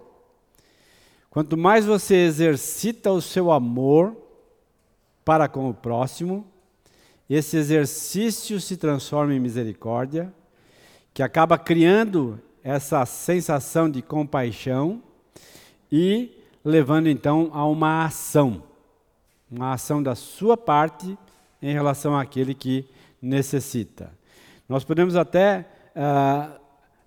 A: Quanto mais você exercita o seu amor para com o próximo, esse exercício se transforma em misericórdia, que acaba criando essa sensação de compaixão e levando então a uma ação, uma ação da sua parte em relação àquele que necessita. Nós podemos até uh,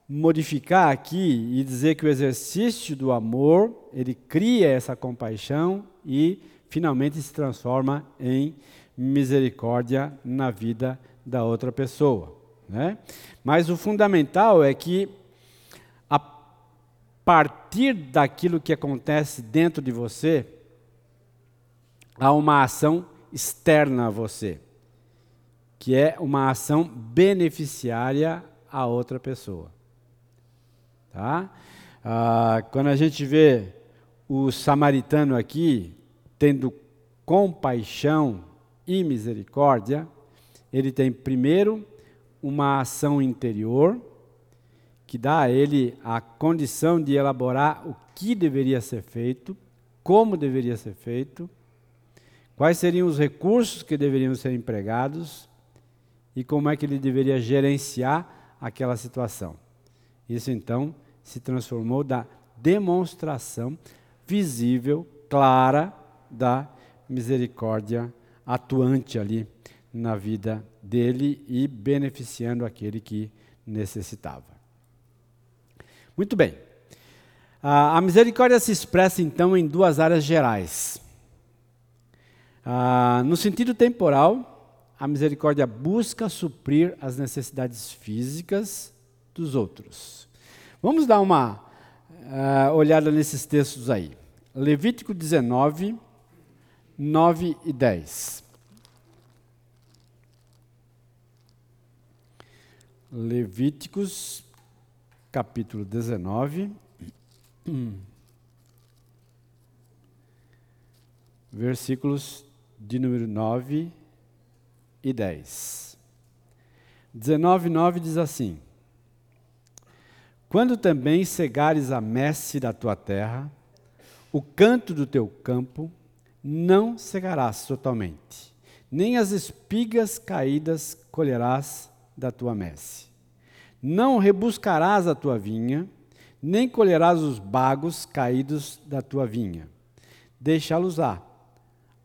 A: modificar aqui e dizer que o exercício do amor ele cria essa compaixão e finalmente se transforma em misericórdia na vida da outra pessoa. Né? Mas o fundamental é que, partir daquilo que acontece dentro de você, há uma ação externa a você que é uma ação beneficiária a outra pessoa. Tá? Ah, quando a gente vê o samaritano aqui tendo compaixão e misericórdia, ele tem primeiro uma ação interior que dá a ele a condição de elaborar o que deveria ser feito, como deveria ser feito, quais seriam os recursos que deveriam ser empregados e como é que ele deveria gerenciar aquela situação. Isso então se transformou da demonstração visível, clara da misericórdia atuante ali na vida dele e beneficiando aquele que necessitava. Muito bem. A misericórdia se expressa então em duas áreas gerais. No sentido temporal, a misericórdia busca suprir as necessidades físicas dos outros. Vamos dar uma uh, olhada nesses textos aí. Levítico 19, 9 e 10. Levíticos, capítulo 19, versículos de número 9 e 10. 19, 9 diz assim: Quando também cegares a messe da tua terra, o canto do teu campo, não cegarás totalmente, nem as espigas caídas colherás da tua messe. Não rebuscarás a tua vinha, nem colherás os bagos caídos da tua vinha. Deixá-los lá,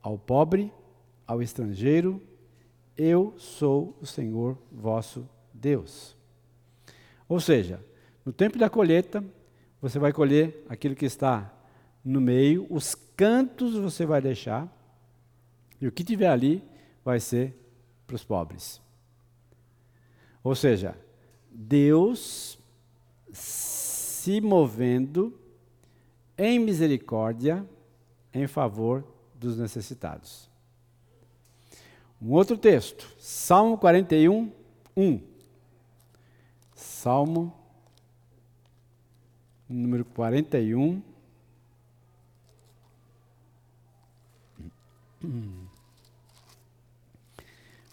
A: ao pobre, ao estrangeiro eu sou o Senhor vosso Deus. Ou seja, no tempo da colheita, você vai colher aquilo que está no meio, os cantos você vai deixar, e o que tiver ali vai ser para os pobres. Ou seja, Deus se movendo em misericórdia em favor dos necessitados. Um outro texto, Salmo 41, 1. Salmo número 41.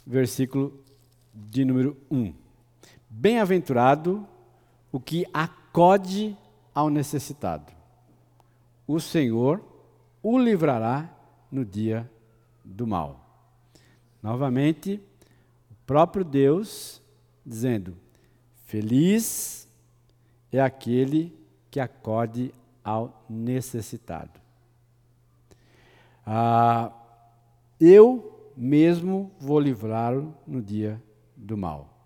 A: Versículo de número 1. Bem-aventurado o que acode ao necessitado. O Senhor o livrará no dia do mal. Novamente, o próprio Deus dizendo: Feliz é aquele que acode ao necessitado. Ah, eu mesmo vou livrá-lo no dia do mal.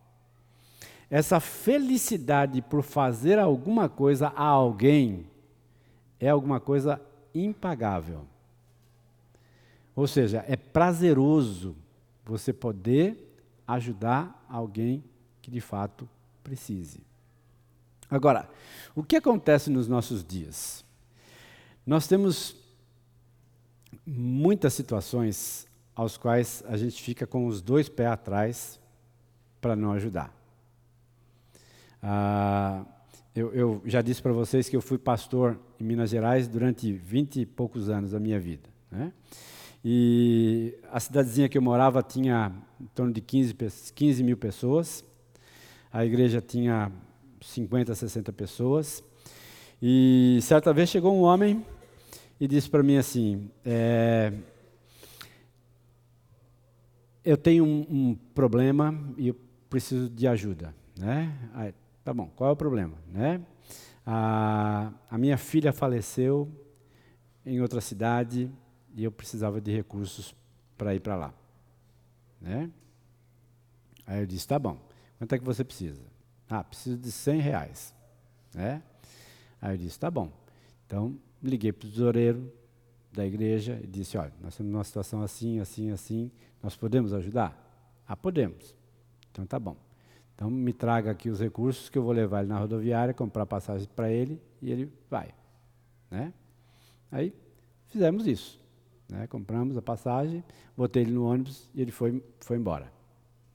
A: Essa felicidade por fazer alguma coisa a alguém é alguma coisa impagável. Ou seja, é prazeroso você poder ajudar alguém que de fato precise. Agora, o que acontece nos nossos dias? Nós temos muitas situações aos quais a gente fica com os dois pés atrás para não ajudar. Ah, eu, eu, já disse para vocês que eu fui pastor em Minas Gerais durante vinte e poucos anos da minha vida. Né? E a cidadezinha que eu morava tinha em torno de 15, 15 mil pessoas. A igreja tinha 50, 60 pessoas. E certa vez chegou um homem e disse para mim assim: é, Eu tenho um, um, problema e eu preciso de ajuda. Né? Tá bom, qual é o problema? Né? A, a minha filha faleceu em outra cidade e eu precisava de recursos para ir para lá. Né? Aí eu disse, tá bom, quanto é que você precisa? Ah, preciso de 100 reais. Né? Aí eu disse, tá bom. Então, liguei para o tesoureiro da igreja e disse, olha, nós temos uma situação assim, assim, assim, nós podemos ajudar? Ah, podemos. Então tá bom. Então me traga aqui os recursos que eu vou levar ele na rodoviária, comprar passagem para ele e ele vai. Né? Aí fizemos isso. Né? Compramos a passagem, botei ele no ônibus e ele foi, foi embora.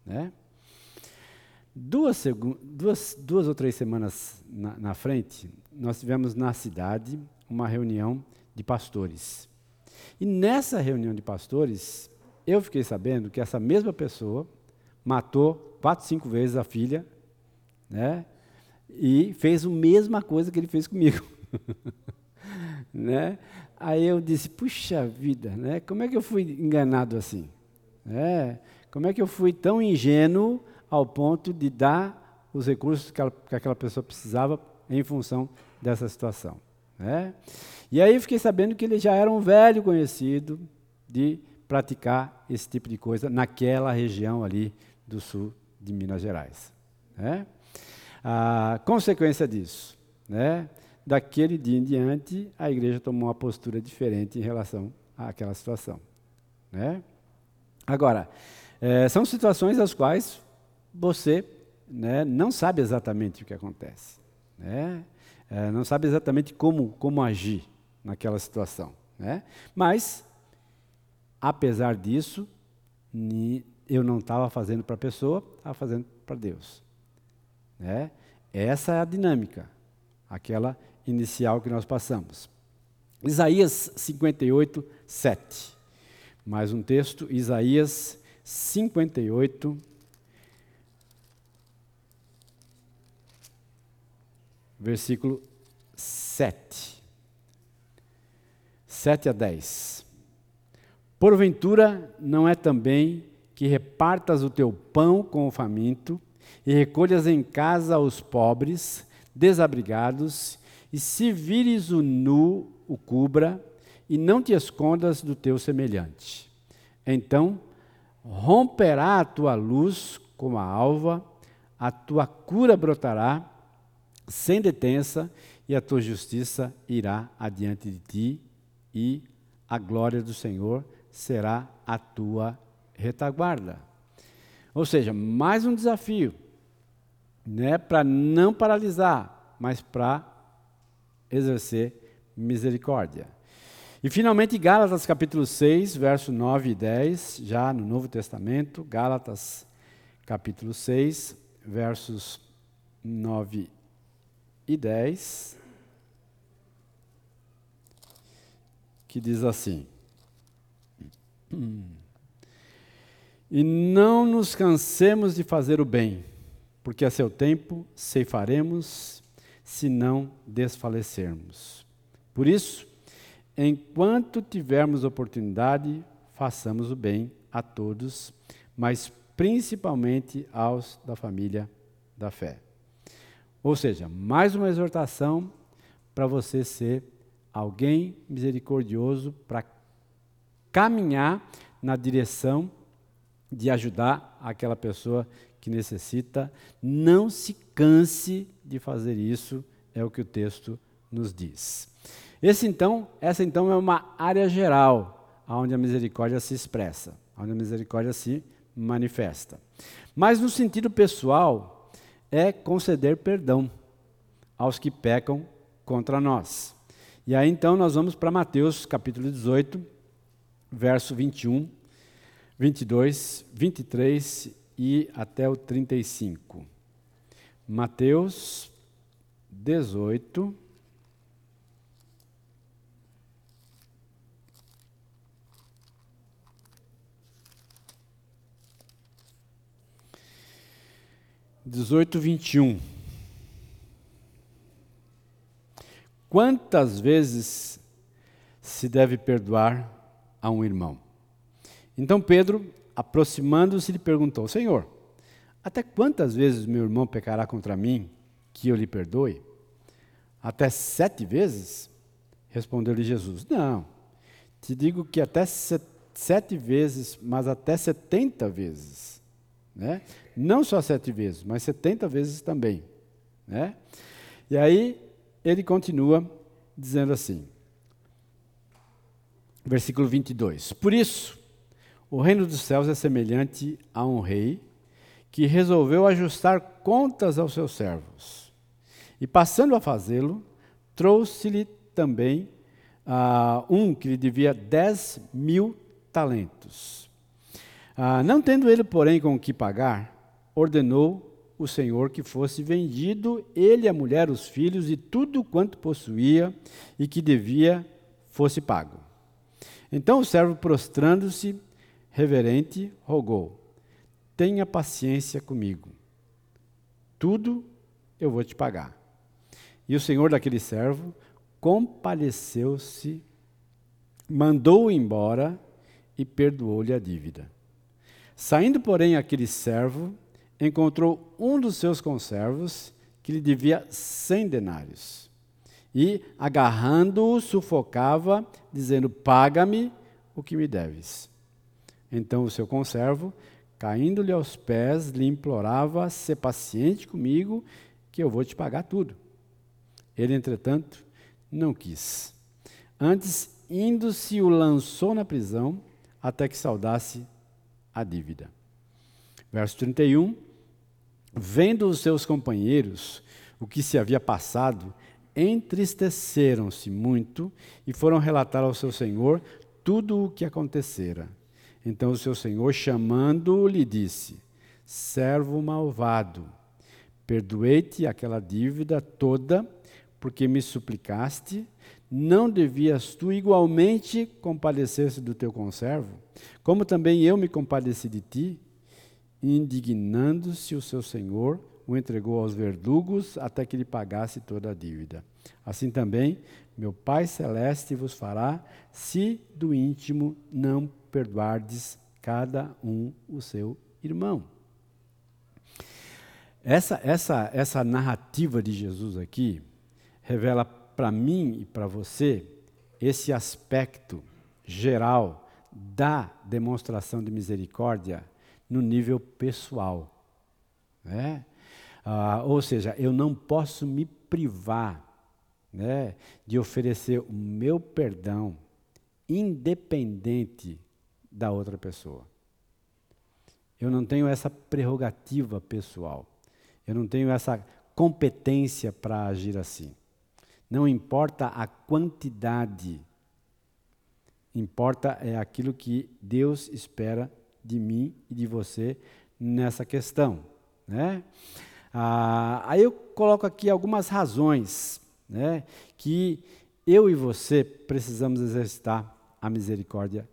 A: Né? Duas, duas, duas ou três semanas na, na frente, nós tivemos na cidade uma reunião de pastores. E nessa reunião de pastores, eu fiquei sabendo que essa mesma pessoa matou quatro, cinco vezes a filha, né? E fez a mesma coisa que ele fez comigo. né? Aí eu disse, puxa vida, né? como é que eu fui enganado assim? É, como é que eu fui tão ingênuo ao ponto de dar os recursos que, ela, que aquela pessoa precisava em função dessa situação? Né? E aí fiquei sabendo que ele já era um velho conhecido de praticar esse tipo de coisa naquela região ali do sul de Minas Gerais. Né? A consequência disso, né? daquele dia em diante, a igreja tomou uma postura diferente em relação àquela situação. Né? Agora, é, são situações as quais você né, não sabe exatamente o que acontece. Né? É, não sabe exatamente como, como agir naquela situação. Né? Mas, apesar disso, eu não estava fazendo para a pessoa, estava fazendo para Deus. Né? Essa é a dinâmica, aquela inicial que nós passamos. Isaías 58, 7. Mais um texto, Isaías 58, versículo 7. 7 a 10. Porventura não é também que repartas o teu pão com o faminto e recolhas em casa os pobres, desabrigados, e se vires o nu, o cubra, e não te escondas do teu semelhante. Então romperá a tua luz como a alva, a tua cura brotará sem detença, e a tua justiça irá adiante de ti, e a glória do Senhor será a tua retaguarda. Ou seja, mais um desafio, né, para não paralisar, mas para exercer misericórdia. E finalmente, Gálatas capítulo 6, verso 9 e 10, já no Novo Testamento, Gálatas capítulo 6, versos 9 e 10, que diz assim: E não nos cansemos de fazer o bem, porque a seu tempo ceifaremos, se não desfalecermos. Por isso, enquanto tivermos oportunidade, façamos o bem a todos, mas principalmente aos da família da fé. Ou seja, mais uma exortação para você ser alguém misericordioso para caminhar na direção de ajudar aquela pessoa que necessita. Não se canse de fazer isso, é o que o texto nos diz. Esse então, essa então é uma área geral onde a misericórdia se expressa, onde a misericórdia se manifesta. Mas no sentido pessoal, é conceder perdão aos que pecam contra nós. E aí então nós vamos para Mateus capítulo 18, verso 21, 22, 23 e até o 35. Mateus 18, Dezoito, vinte e um. Quantas vezes se deve perdoar a um irmão? Então Pedro, aproximando-se, lhe perguntou: Senhor, até quantas vezes meu irmão pecará contra mim que eu lhe perdoe? Até sete vezes? Respondeu-lhe Jesus: Não, te digo que até sete vezes, mas até setenta vezes. Né? Não só sete vezes, mas setenta vezes também. Né? E aí ele continua dizendo assim, versículo 22. Por isso, o reino dos céus é semelhante a um rei que resolveu ajustar contas aos seus servos. E passando a fazê-lo, trouxe-lhe também uh, um que lhe devia dez mil talentos. Uh, não tendo ele, porém, com o que pagar, ordenou o Senhor que fosse vendido, ele, a mulher, os filhos e tudo quanto possuía e que devia fosse pago. Então o servo, prostrando-se, reverente, rogou: Tenha paciência comigo. Tudo eu vou te pagar. E o senhor daquele servo compadeceu-se, mandou-o embora e perdoou-lhe a dívida. Saindo, porém, aquele servo, encontrou um dos seus conservos que lhe devia cem denários. E, agarrando-o, sufocava, dizendo: Paga-me o que me deves. Então o seu conservo, caindo-lhe aos pés, lhe implorava: ser paciente comigo, que eu vou te pagar tudo. Ele, entretanto, não quis. Antes, indo-se, o lançou na prisão, até que saudasse a dívida. Verso 31. Vendo os seus companheiros o que se havia passado, entristeceram-se muito e foram relatar ao seu senhor tudo o que acontecera. Então o seu senhor, chamando-o, lhe disse: Servo malvado, perdoei-te aquela dívida toda, porque me suplicaste. Não devias tu igualmente compadecer-se do teu conservo? Como também eu me compadeci de ti? Indignando-se o seu senhor, o entregou aos verdugos até que lhe pagasse toda a dívida. Assim também, meu Pai Celeste vos fará, se do íntimo não perdoardes cada um o seu irmão. Essa, essa, essa narrativa de Jesus aqui revela para mim e para você esse aspecto geral da demonstração de misericórdia no nível pessoal. Né? Ah, ou seja, eu não posso me privar né, de oferecer o meu perdão independente da outra pessoa. Eu não tenho essa prerrogativa pessoal. Eu não tenho essa competência para agir assim. Não importa a quantidade, importa é aquilo que Deus espera de mim e de você nessa questão. Né? Ah, aí eu coloco aqui algumas razões né, que eu e você precisamos exercitar a misericórdia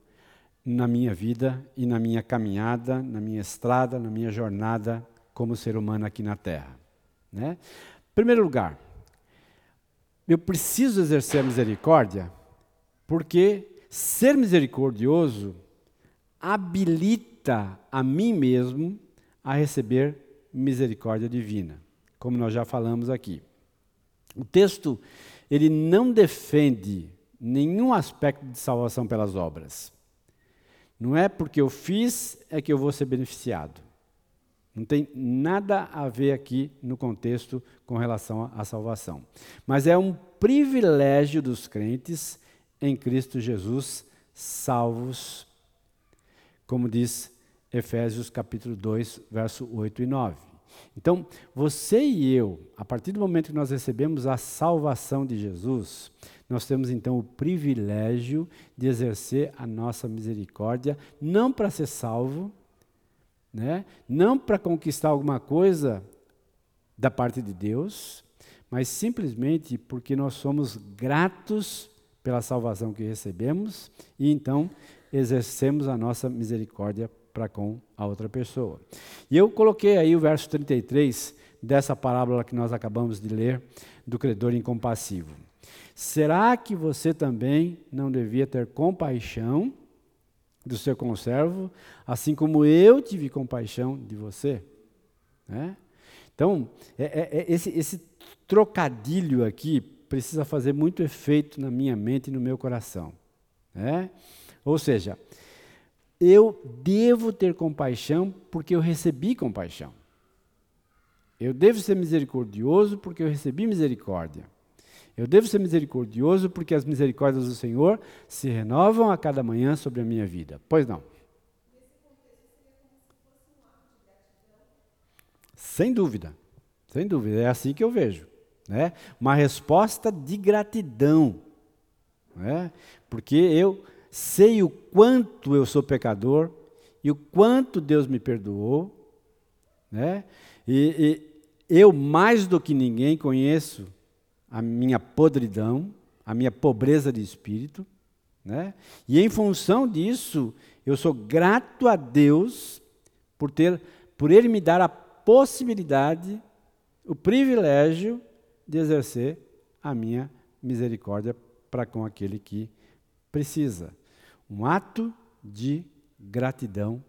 A: na minha vida e na minha caminhada, na minha estrada, na minha jornada como ser humano aqui na Terra. Né? Primeiro lugar, eu preciso exercer a misericórdia porque ser misericordioso habilita a mim mesmo a receber misericórdia divina, como nós já falamos aqui. O texto ele não defende nenhum aspecto de salvação pelas obras. Não é porque eu fiz é que eu vou ser beneficiado. Não tem nada a ver aqui no contexto com relação à salvação. Mas é um privilégio dos crentes em Cristo Jesus, salvos, como diz Efésios capítulo 2, verso 8 e 9. Então, você e eu, a partir do momento que nós recebemos a salvação de Jesus, nós temos então o privilégio de exercer a nossa misericórdia, não para ser salvo, né? não para conquistar alguma coisa da parte de Deus, mas simplesmente porque nós somos gratos pela salvação que recebemos e então exercemos a nossa misericórdia para com a outra pessoa. E eu coloquei aí o verso 33 dessa parábola que nós acabamos de ler, do credor incompassivo. Será que você também não devia ter compaixão do seu conservo, assim como eu tive compaixão de você? Né? Então, é, é, é esse, esse trocadilho aqui precisa fazer muito efeito na minha mente e no meu coração. Né? Ou seja, eu devo ter compaixão porque eu recebi compaixão. Eu devo ser misericordioso porque eu recebi misericórdia. Eu devo ser misericordioso porque as misericórdias do Senhor se renovam a cada manhã sobre a minha vida. Pois não? Sem dúvida, sem dúvida, é assim que eu vejo. Né? Uma resposta de gratidão. Né? Porque eu sei o quanto eu sou pecador e o quanto Deus me perdoou. Né? E, e eu, mais do que ninguém, conheço a minha podridão, a minha pobreza de espírito. Né? E em função disso, eu sou grato a Deus por, ter, por Ele me dar a possibilidade, o privilégio de exercer a minha misericórdia para com aquele que precisa. Um ato de gratidão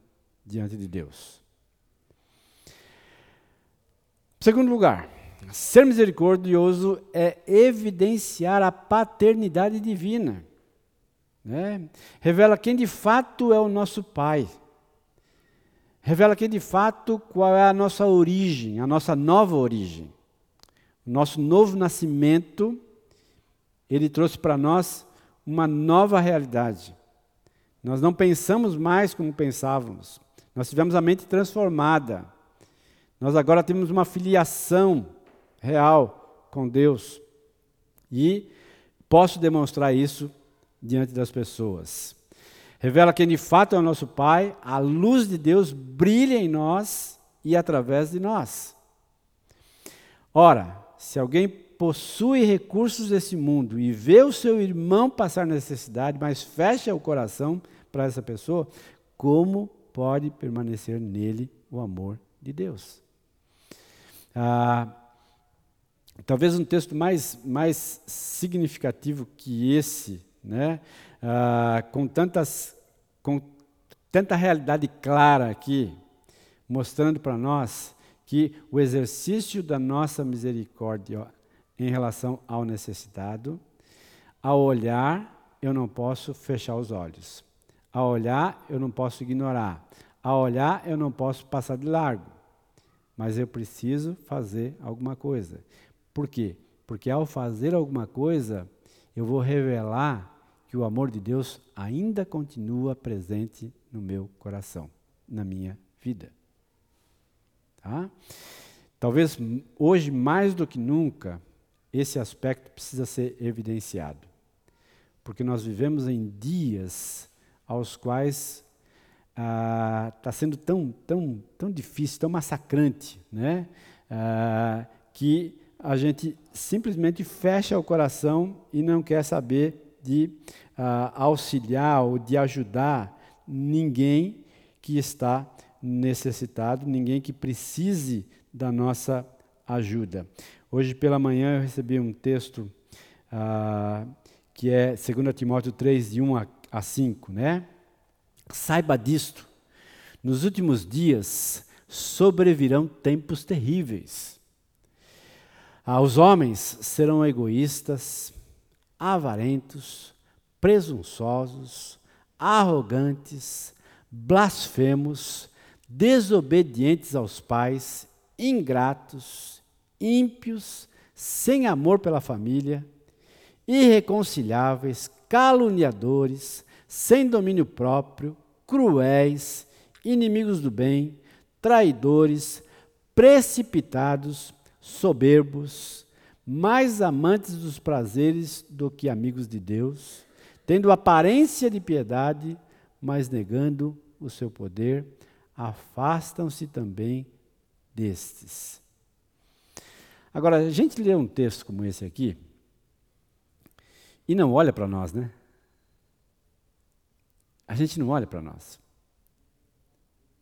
A: diante de Deus. Segundo lugar, ser misericordioso é evidenciar a paternidade divina. Né? Revela quem de fato é o nosso Pai. Revela quem de fato qual é a nossa origem, a nossa nova origem. O nosso novo nascimento, ele trouxe para nós uma nova realidade. Nós não pensamos mais como pensávamos. Nós tivemos a mente transformada. Nós agora temos uma filiação real com Deus. E posso demonstrar isso diante das pessoas. Revela quem de fato é o nosso Pai, a luz de Deus brilha em nós e através de nós. Ora, se alguém possui recursos desse mundo e vê o seu irmão passar necessidade, mas fecha o coração para essa pessoa, como pode permanecer nele o amor de Deus? Ah, talvez um texto mais, mais significativo que esse, né? Ah, com, tantas, com tanta realidade clara aqui, mostrando para nós que o exercício da nossa misericórdia em relação ao necessitado, ao olhar, eu não posso fechar os olhos. Ao olhar, eu não posso ignorar. Ao olhar, eu não posso passar de largo. Mas eu preciso fazer alguma coisa. Por quê? Porque ao fazer alguma coisa, eu vou revelar que o amor de Deus ainda continua presente no meu coração, na minha vida. Tá? Talvez hoje, mais do que nunca, esse aspecto precisa ser evidenciado. Porque nós vivemos em dias aos quais está ah, sendo tão, tão, tão difícil, tão massacrante, né? ah, que a gente simplesmente fecha o coração e não quer saber de ah, auxiliar ou de ajudar ninguém que está necessitado, ninguém que precise da nossa ajuda. Hoje pela manhã eu recebi um texto ah, que é 2 Timóteo 3, de 1 a, a 5, né? Saiba disto, nos últimos dias sobrevirão tempos terríveis. Ah, os homens serão egoístas, avarentos, presunçosos, arrogantes, blasfemos, desobedientes aos pais, ingratos, ímpios, sem amor pela família, irreconciliáveis, caluniadores, sem domínio próprio, cruéis, inimigos do bem, traidores, precipitados, soberbos, mais amantes dos prazeres do que amigos de Deus, tendo aparência de piedade, mas negando o seu poder, afastam-se também destes. Agora, a gente lê um texto como esse aqui e não olha para nós, né? A gente não olha para nós.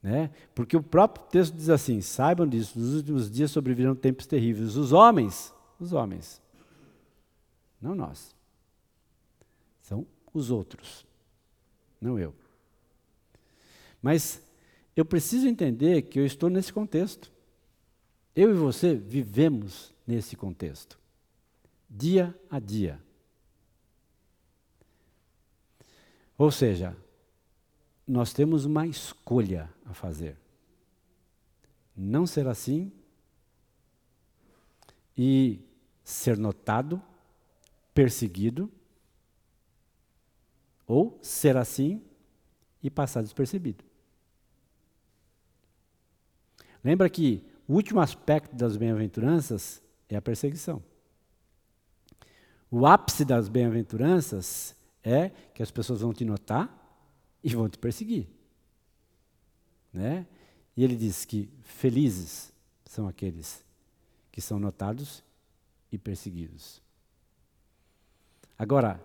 A: Né? Porque o próprio texto diz assim: saibam disso, nos últimos dias sobrevirão tempos terríveis. Os homens, os homens, não nós, são os outros, não eu. Mas eu preciso entender que eu estou nesse contexto. Eu e você vivemos nesse contexto, dia a dia. Ou seja, nós temos uma escolha a fazer. Não ser assim e ser notado, perseguido, ou ser assim e passar despercebido. Lembra que o último aspecto das bem-aventuranças é a perseguição. O ápice das bem-aventuranças é que as pessoas vão te notar e vão te perseguir. Né? E ele diz que felizes são aqueles que são notados e perseguidos. Agora,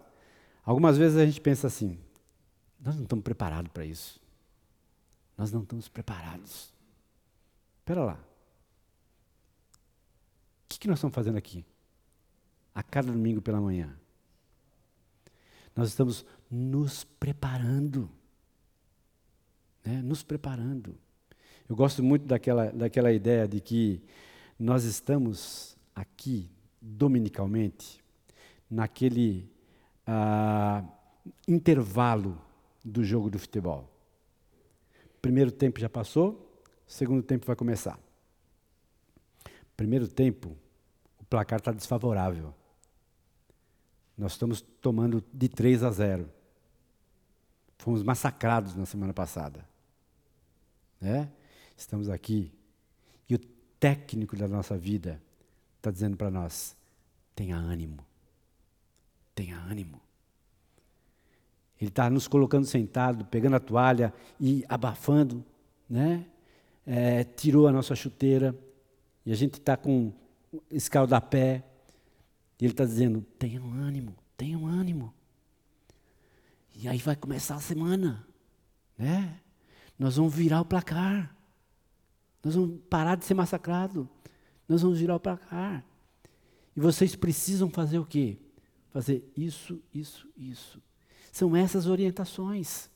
A: algumas vezes a gente pensa assim: nós não estamos preparados para isso. Nós não estamos preparados. Espera lá. O que, que nós estamos fazendo aqui? A cada domingo pela manhã. Nós estamos nos preparando. Né? Nos preparando. Eu gosto muito daquela, daquela ideia de que nós estamos aqui, dominicalmente, naquele ah, intervalo do jogo do futebol. Primeiro tempo já passou, segundo tempo vai começar. Primeiro tempo, o placar está desfavorável. Nós estamos tomando de 3 a 0. Fomos massacrados na semana passada. Né? Estamos aqui. E o técnico da nossa vida está dizendo para nós: tenha ânimo. Tenha ânimo. Ele está nos colocando sentado, pegando a toalha e abafando, né? é, tirou a nossa chuteira, e a gente está com escaldapé, e ele está dizendo: tenham ânimo, tenham ânimo. E aí vai começar a semana, né? Nós vamos virar o placar. Nós vamos parar de ser massacrados. Nós vamos virar o placar. E vocês precisam fazer o quê? Fazer isso, isso, isso. São essas orientações.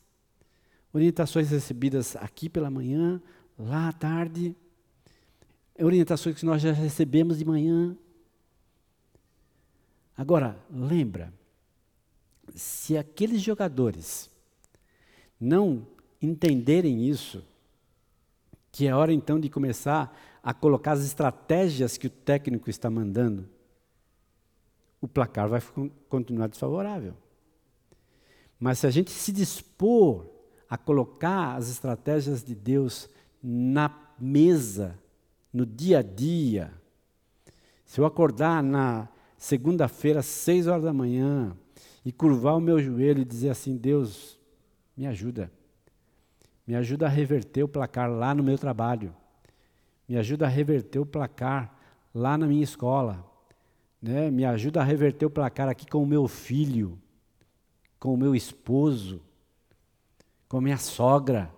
A: Orientações recebidas aqui pela manhã, lá à tarde, orientações que nós já recebemos de manhã. Agora, lembra, se aqueles jogadores não entenderem isso, que é hora então de começar a colocar as estratégias que o técnico está mandando, o placar vai continuar desfavorável. Mas se a gente se dispor a colocar as estratégias de Deus na mesa, no dia a dia. Se eu acordar na segunda-feira, às seis horas da manhã, e curvar o meu joelho e dizer assim: Deus, me ajuda. Me ajuda a reverter o placar lá no meu trabalho. me ajuda a reverter o placar lá na minha escola, né? me ajuda a reverter o placar aqui com o meu filho, com o meu esposo, com a minha sogra,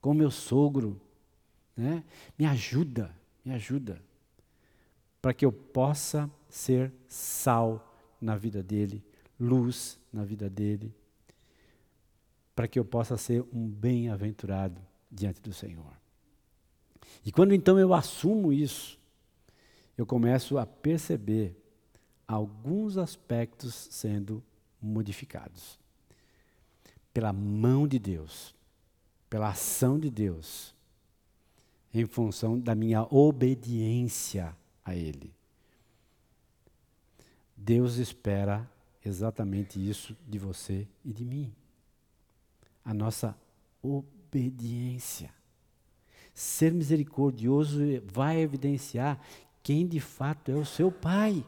A: com o meu sogro. Né? Me ajuda, me ajuda, para que eu possa ser sal na vida dele, luz na vida dele, para que eu possa ser um bem-aventurado diante do Senhor. E quando então eu assumo isso, eu começo a perceber alguns aspectos sendo modificados pela mão de Deus, pela ação de Deus, em função da minha obediência a Ele. Deus espera exatamente isso de você e de mim. A nossa obediência. Ser misericordioso vai evidenciar quem de fato é o seu pai.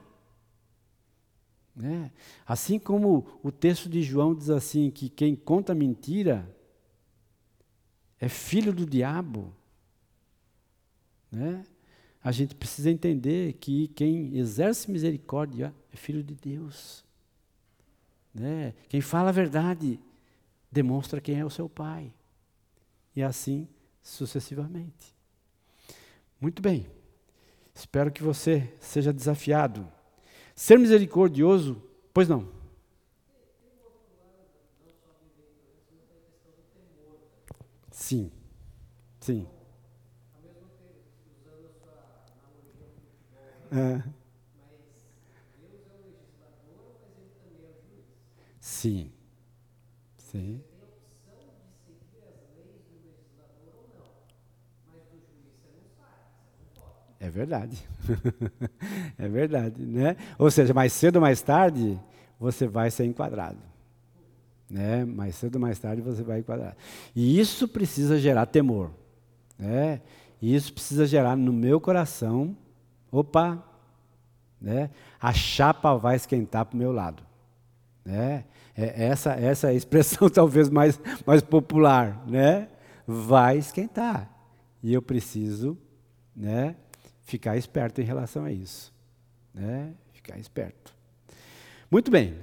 A: Né? Assim como o texto de João diz assim: que quem conta mentira é filho do diabo. Né? A gente precisa entender que quem exerce misericórdia é filho de Deus. Né? Quem fala a verdade demonstra quem é o seu pai. E assim sucessivamente. Muito bem. Espero que você seja desafiado. Ser misericordioso, pois não. Sim, sim. É. Sim, sim. É verdade. é verdade, né? Ou seja, mais cedo ou mais tarde, você vai ser enquadrado. Né? Mais cedo ou mais tarde você vai enquadrar. E isso precisa gerar temor. Né? E isso precisa gerar no meu coração, opa, né? a chapa vai esquentar para o meu lado. Né? É essa, essa é a expressão talvez mais, mais popular. Né? Vai esquentar. E eu preciso né, ficar esperto em relação a isso. Né? Ficar esperto. Muito bem.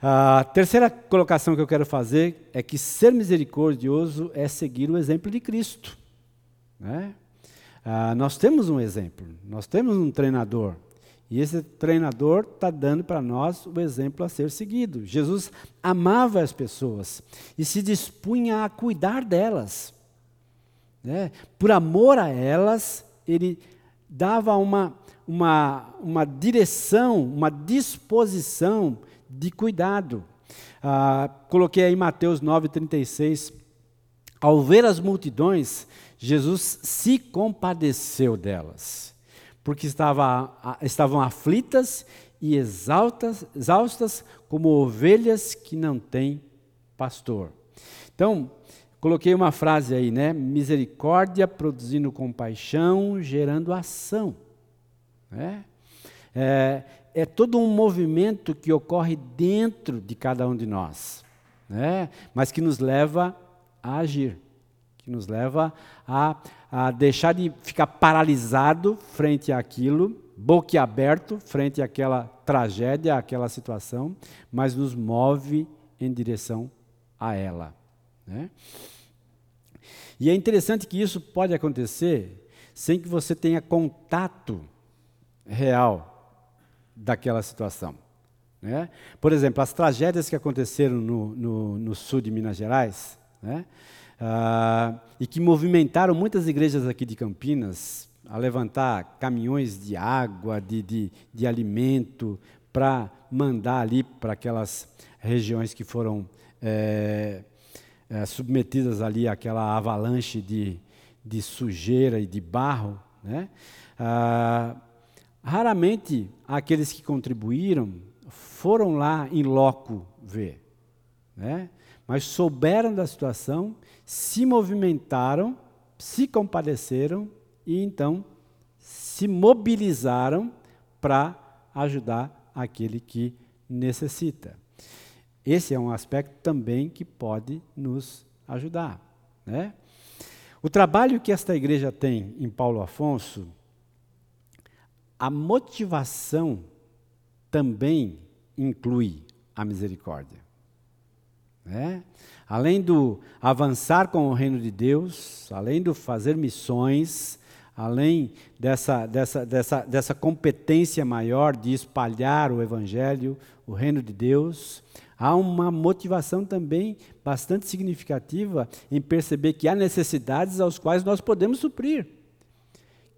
A: A terceira colocação que eu quero fazer é que ser misericordioso é seguir o exemplo de Cristo. Né? Ah, nós temos um exemplo, nós temos um treinador. E esse treinador está dando para nós o exemplo a ser seguido. Jesus amava as pessoas e se dispunha a cuidar delas. Né? Por amor a elas, ele dava uma, uma, uma direção, uma disposição de cuidado. Ah, coloquei aí Mateus 9,36. Ao ver as multidões, Jesus se compadeceu delas, porque estava, estavam aflitas e exaltas, exaustas como ovelhas que não têm pastor. Então, Coloquei uma frase aí, né? Misericórdia produzindo compaixão, gerando ação. Né? É, é todo um movimento que ocorre dentro de cada um de nós, né? mas que nos leva a agir, que nos leva a, a deixar de ficar paralisado frente àquilo, boquiaberto frente àquela tragédia, àquela situação, mas nos move em direção a ela. Né? E é interessante que isso pode acontecer sem que você tenha contato real daquela situação. Né? Por exemplo, as tragédias que aconteceram no, no, no sul de Minas Gerais, né? Ah, e que movimentaram muitas igrejas aqui de Campinas a levantar caminhões de água, de, de, de alimento, para mandar ali para aquelas regiões que foram é, é, submetidas ali àquela avalanche de, de sujeira e de barro, né? Ah, raramente aqueles que contribuíram foram lá em loco ver, né? mas souberam da situação, se movimentaram, se compadeceram e então se mobilizaram para ajudar aquele que necessita. Esse é um aspecto também que pode nos ajudar. Né? O trabalho que esta igreja tem em Paulo Afonso, a motivação também inclui a misericórdia. Né? Além do avançar com o reino de Deus, além do fazer missões, além dessa, dessa, dessa, dessa competência maior de espalhar o Evangelho, o reino de Deus, há uma motivação também bastante significativa em perceber que há necessidades aos quais nós podemos suprir,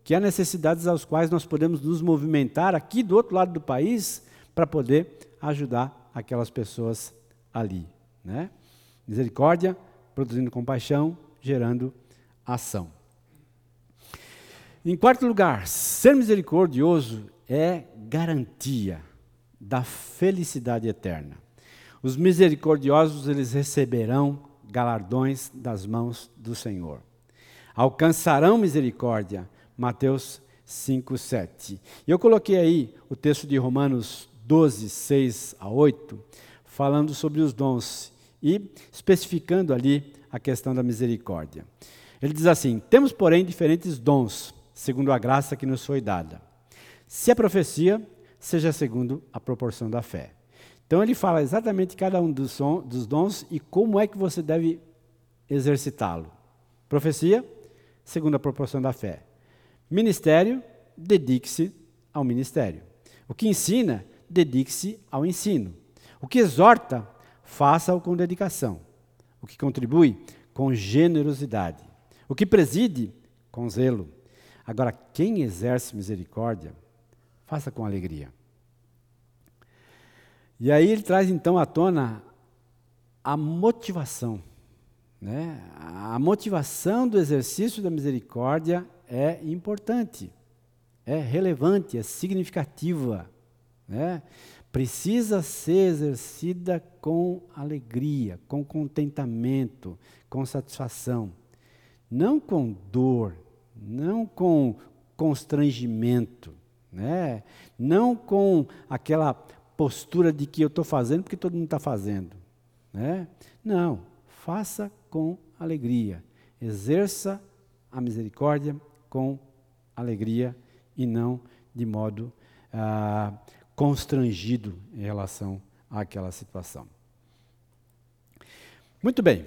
A: que há necessidades aos quais nós podemos nos movimentar aqui do outro lado do país para poder ajudar aquelas pessoas ali. Né? Misericórdia, produzindo compaixão, gerando ação. Em quarto lugar, ser misericordioso é garantia da felicidade eterna. Os misericordiosos eles receberão galardões das mãos do Senhor. Alcançarão misericórdia. Mateus 5, 7. E eu coloquei aí o texto de Romanos 12, 6 a 8, falando sobre os dons e especificando ali a questão da misericórdia. Ele diz assim: Temos, porém, diferentes dons segundo a graça que nos foi dada. Se a profecia, seja segundo a proporção da fé. Então ele fala exatamente cada um dos, dos dons e como é que você deve exercitá-lo. Profecia, segundo a proporção da fé. Ministério, dedique-se ao ministério. O que ensina, dedique-se ao ensino. O que exorta, faça-o com dedicação. O que contribui, com generosidade. O que preside, com zelo. Agora, quem exerce misericórdia, faça com alegria. E aí ele traz então à tona a motivação. Né? A motivação do exercício da misericórdia é importante, é relevante, é significativa. Né? Precisa ser exercida com alegria, com contentamento, com satisfação. Não com dor, não com constrangimento, né? não com aquela postura de que eu estou fazendo porque todo mundo está fazendo. Né? Não, faça com alegria, exerça a misericórdia com alegria e não de modo ah, constrangido em relação àquela situação. Muito bem.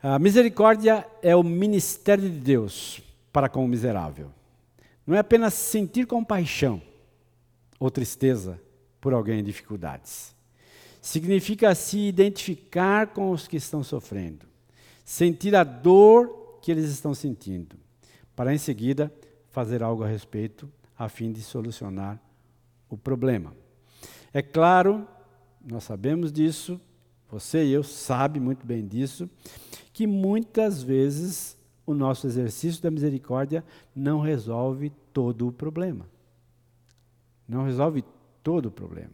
A: A misericórdia é o ministério de Deus para com o miserável. Não é apenas sentir compaixão ou tristeza por alguém em dificuldades. Significa se identificar com os que estão sofrendo, sentir a dor que eles estão sentindo, para em seguida fazer algo a respeito a fim de solucionar o problema. É claro, nós sabemos disso, você e eu sabe muito bem disso, que muitas vezes o nosso exercício da misericórdia não resolve todo o problema. Não resolve todo o problema.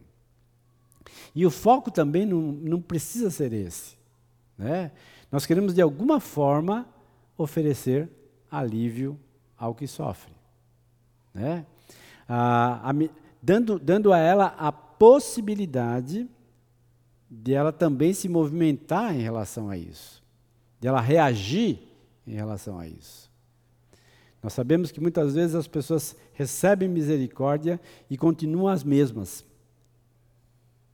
A: E o foco também não, não precisa ser esse. Né? Nós queremos, de alguma forma, oferecer alívio ao que sofre. Né? A, a, dando, dando a ela a possibilidade de ela também se movimentar em relação a isso, de ela reagir em relação a isso. Nós sabemos que muitas vezes as pessoas recebem misericórdia e continuam as mesmas.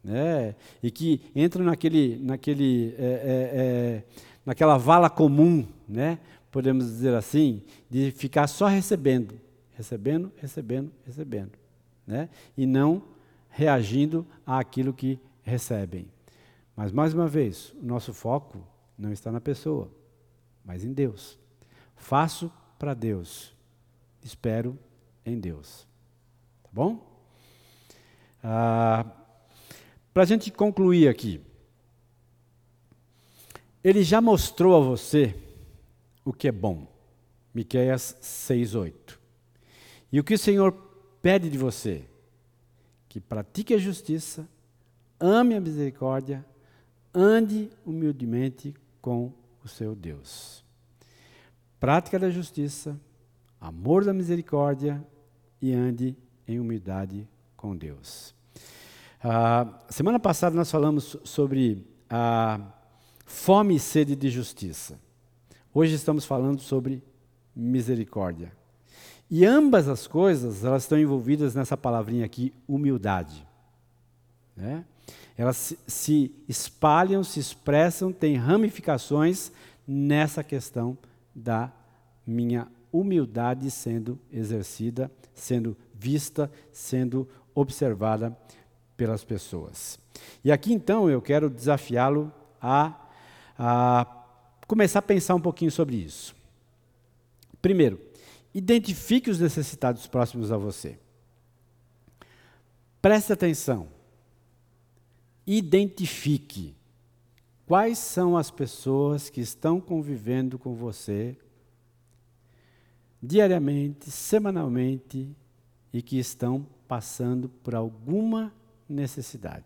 A: Né? E que entram naquele, naquele, é, é, é, naquela vala comum, né? podemos dizer assim, de ficar só recebendo, recebendo, recebendo, recebendo. Né? E não reagindo àquilo que recebem. Mas, mais uma vez, o nosso foco não está na pessoa mas em Deus. Faço para Deus, espero em Deus. Tá bom? Ah, para a gente concluir aqui, ele já mostrou a você o que é bom. Miqueias 6:8. E o que o Senhor pede de você? Que pratique a justiça, ame a misericórdia, ande humildemente com o seu Deus. Prática da justiça, amor da misericórdia e ande em humildade com Deus. Ah, semana passada nós falamos sobre a fome e sede de justiça. Hoje estamos falando sobre misericórdia. E ambas as coisas, elas estão envolvidas nessa palavrinha aqui, humildade. Né? Elas se, se espalham, se expressam, têm ramificações nessa questão da minha humildade sendo exercida, sendo vista, sendo observada pelas pessoas. E aqui então eu quero desafiá-lo a, a começar a pensar um pouquinho sobre isso. Primeiro, identifique os necessitados próximos a você. Preste atenção. Identifique quais são as pessoas que estão convivendo com você diariamente, semanalmente e que estão passando por alguma necessidade.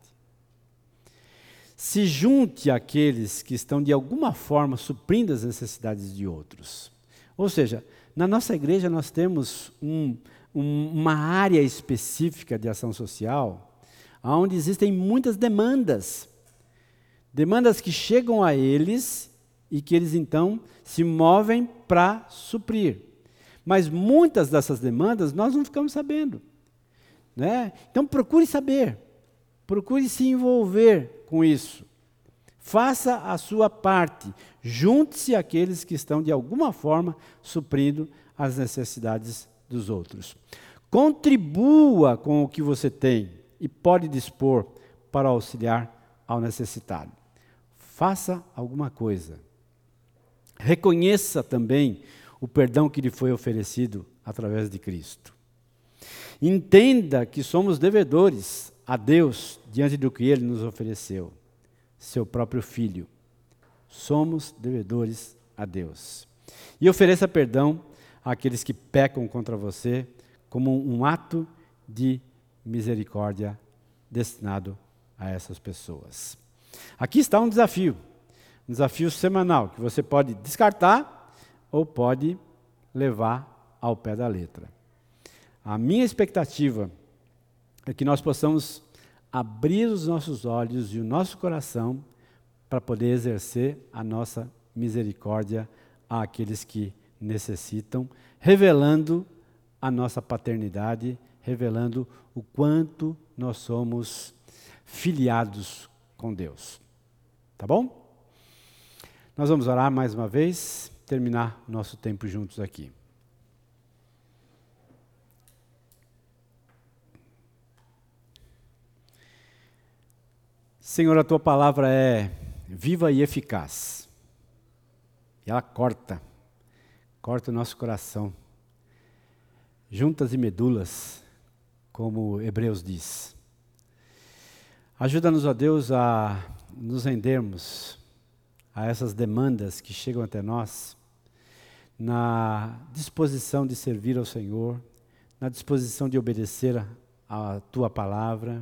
A: Se junte àqueles que estão de alguma forma suprindo as necessidades de outros. Ou seja, na nossa igreja nós temos um, um, uma área específica de ação social, onde existem muitas demandas. Demandas que chegam a eles e que eles então se movem para suprir. Mas muitas dessas demandas nós não ficamos sabendo. Né? Então procure saber, procure se envolver com isso. Faça a sua parte, junte-se àqueles que estão de alguma forma suprindo as necessidades dos outros. Contribua com o que você tem e pode dispor para auxiliar ao necessitado. Faça alguma coisa. Reconheça também o perdão que lhe foi oferecido através de Cristo. Entenda que somos devedores a Deus diante do que Ele nos ofereceu, seu próprio Filho. Somos devedores a Deus. E ofereça perdão àqueles que pecam contra você, como um ato de misericórdia destinado a essas pessoas. Aqui está um desafio, um desafio semanal que você pode descartar ou pode levar ao pé da letra. A minha expectativa é que nós possamos abrir os nossos olhos e o nosso coração para poder exercer a nossa misericórdia àqueles que necessitam, revelando a nossa paternidade, revelando o quanto nós somos filiados com Deus. Tá bom? Nós vamos orar mais uma vez terminar nosso tempo juntos aqui. Senhor, a tua palavra é viva e eficaz. E ela corta, corta o nosso coração, juntas e medulas, como Hebreus diz. Ajuda-nos, ó Deus, a nos rendermos a essas demandas que chegam até nós na disposição de servir ao Senhor, na disposição de obedecer a, tua palavra,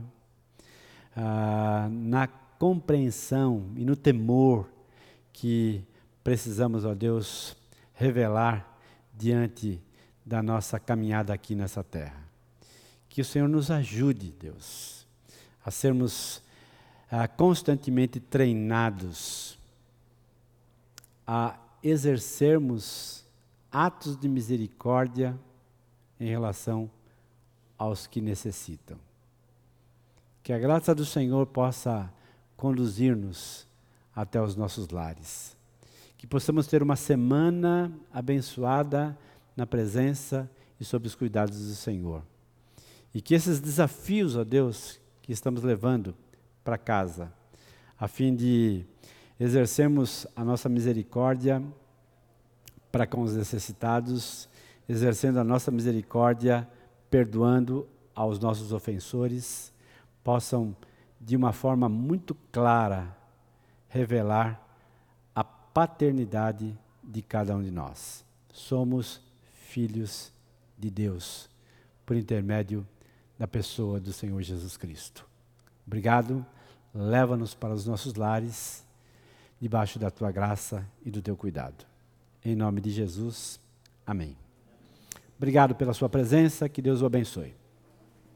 A: ah, na compreensão e no temor que precisamos, ó Deus, revelar diante da nossa caminhada aqui nessa terra. Que o Senhor nos ajude, Deus, a sermos ah, constantemente treinados a exercermos atos de misericórdia em relação aos que necessitam. Que a graça do Senhor possa conduzir-nos até os nossos lares. Que possamos ter uma semana abençoada na presença e sob os cuidados do Senhor. E que esses desafios, ó Deus, que estamos levando para casa, a fim de exercermos a nossa misericórdia para com os necessitados, exercendo a nossa misericórdia, perdoando aos nossos ofensores, possam, de uma forma muito clara, revelar a paternidade de cada um de nós. Somos filhos de Deus, por intermédio da pessoa do Senhor Jesus Cristo. Obrigado, leva-nos para os nossos lares, debaixo da tua graça e do teu cuidado. Em nome de Jesus, amém. Obrigado pela sua presença, que Deus o abençoe.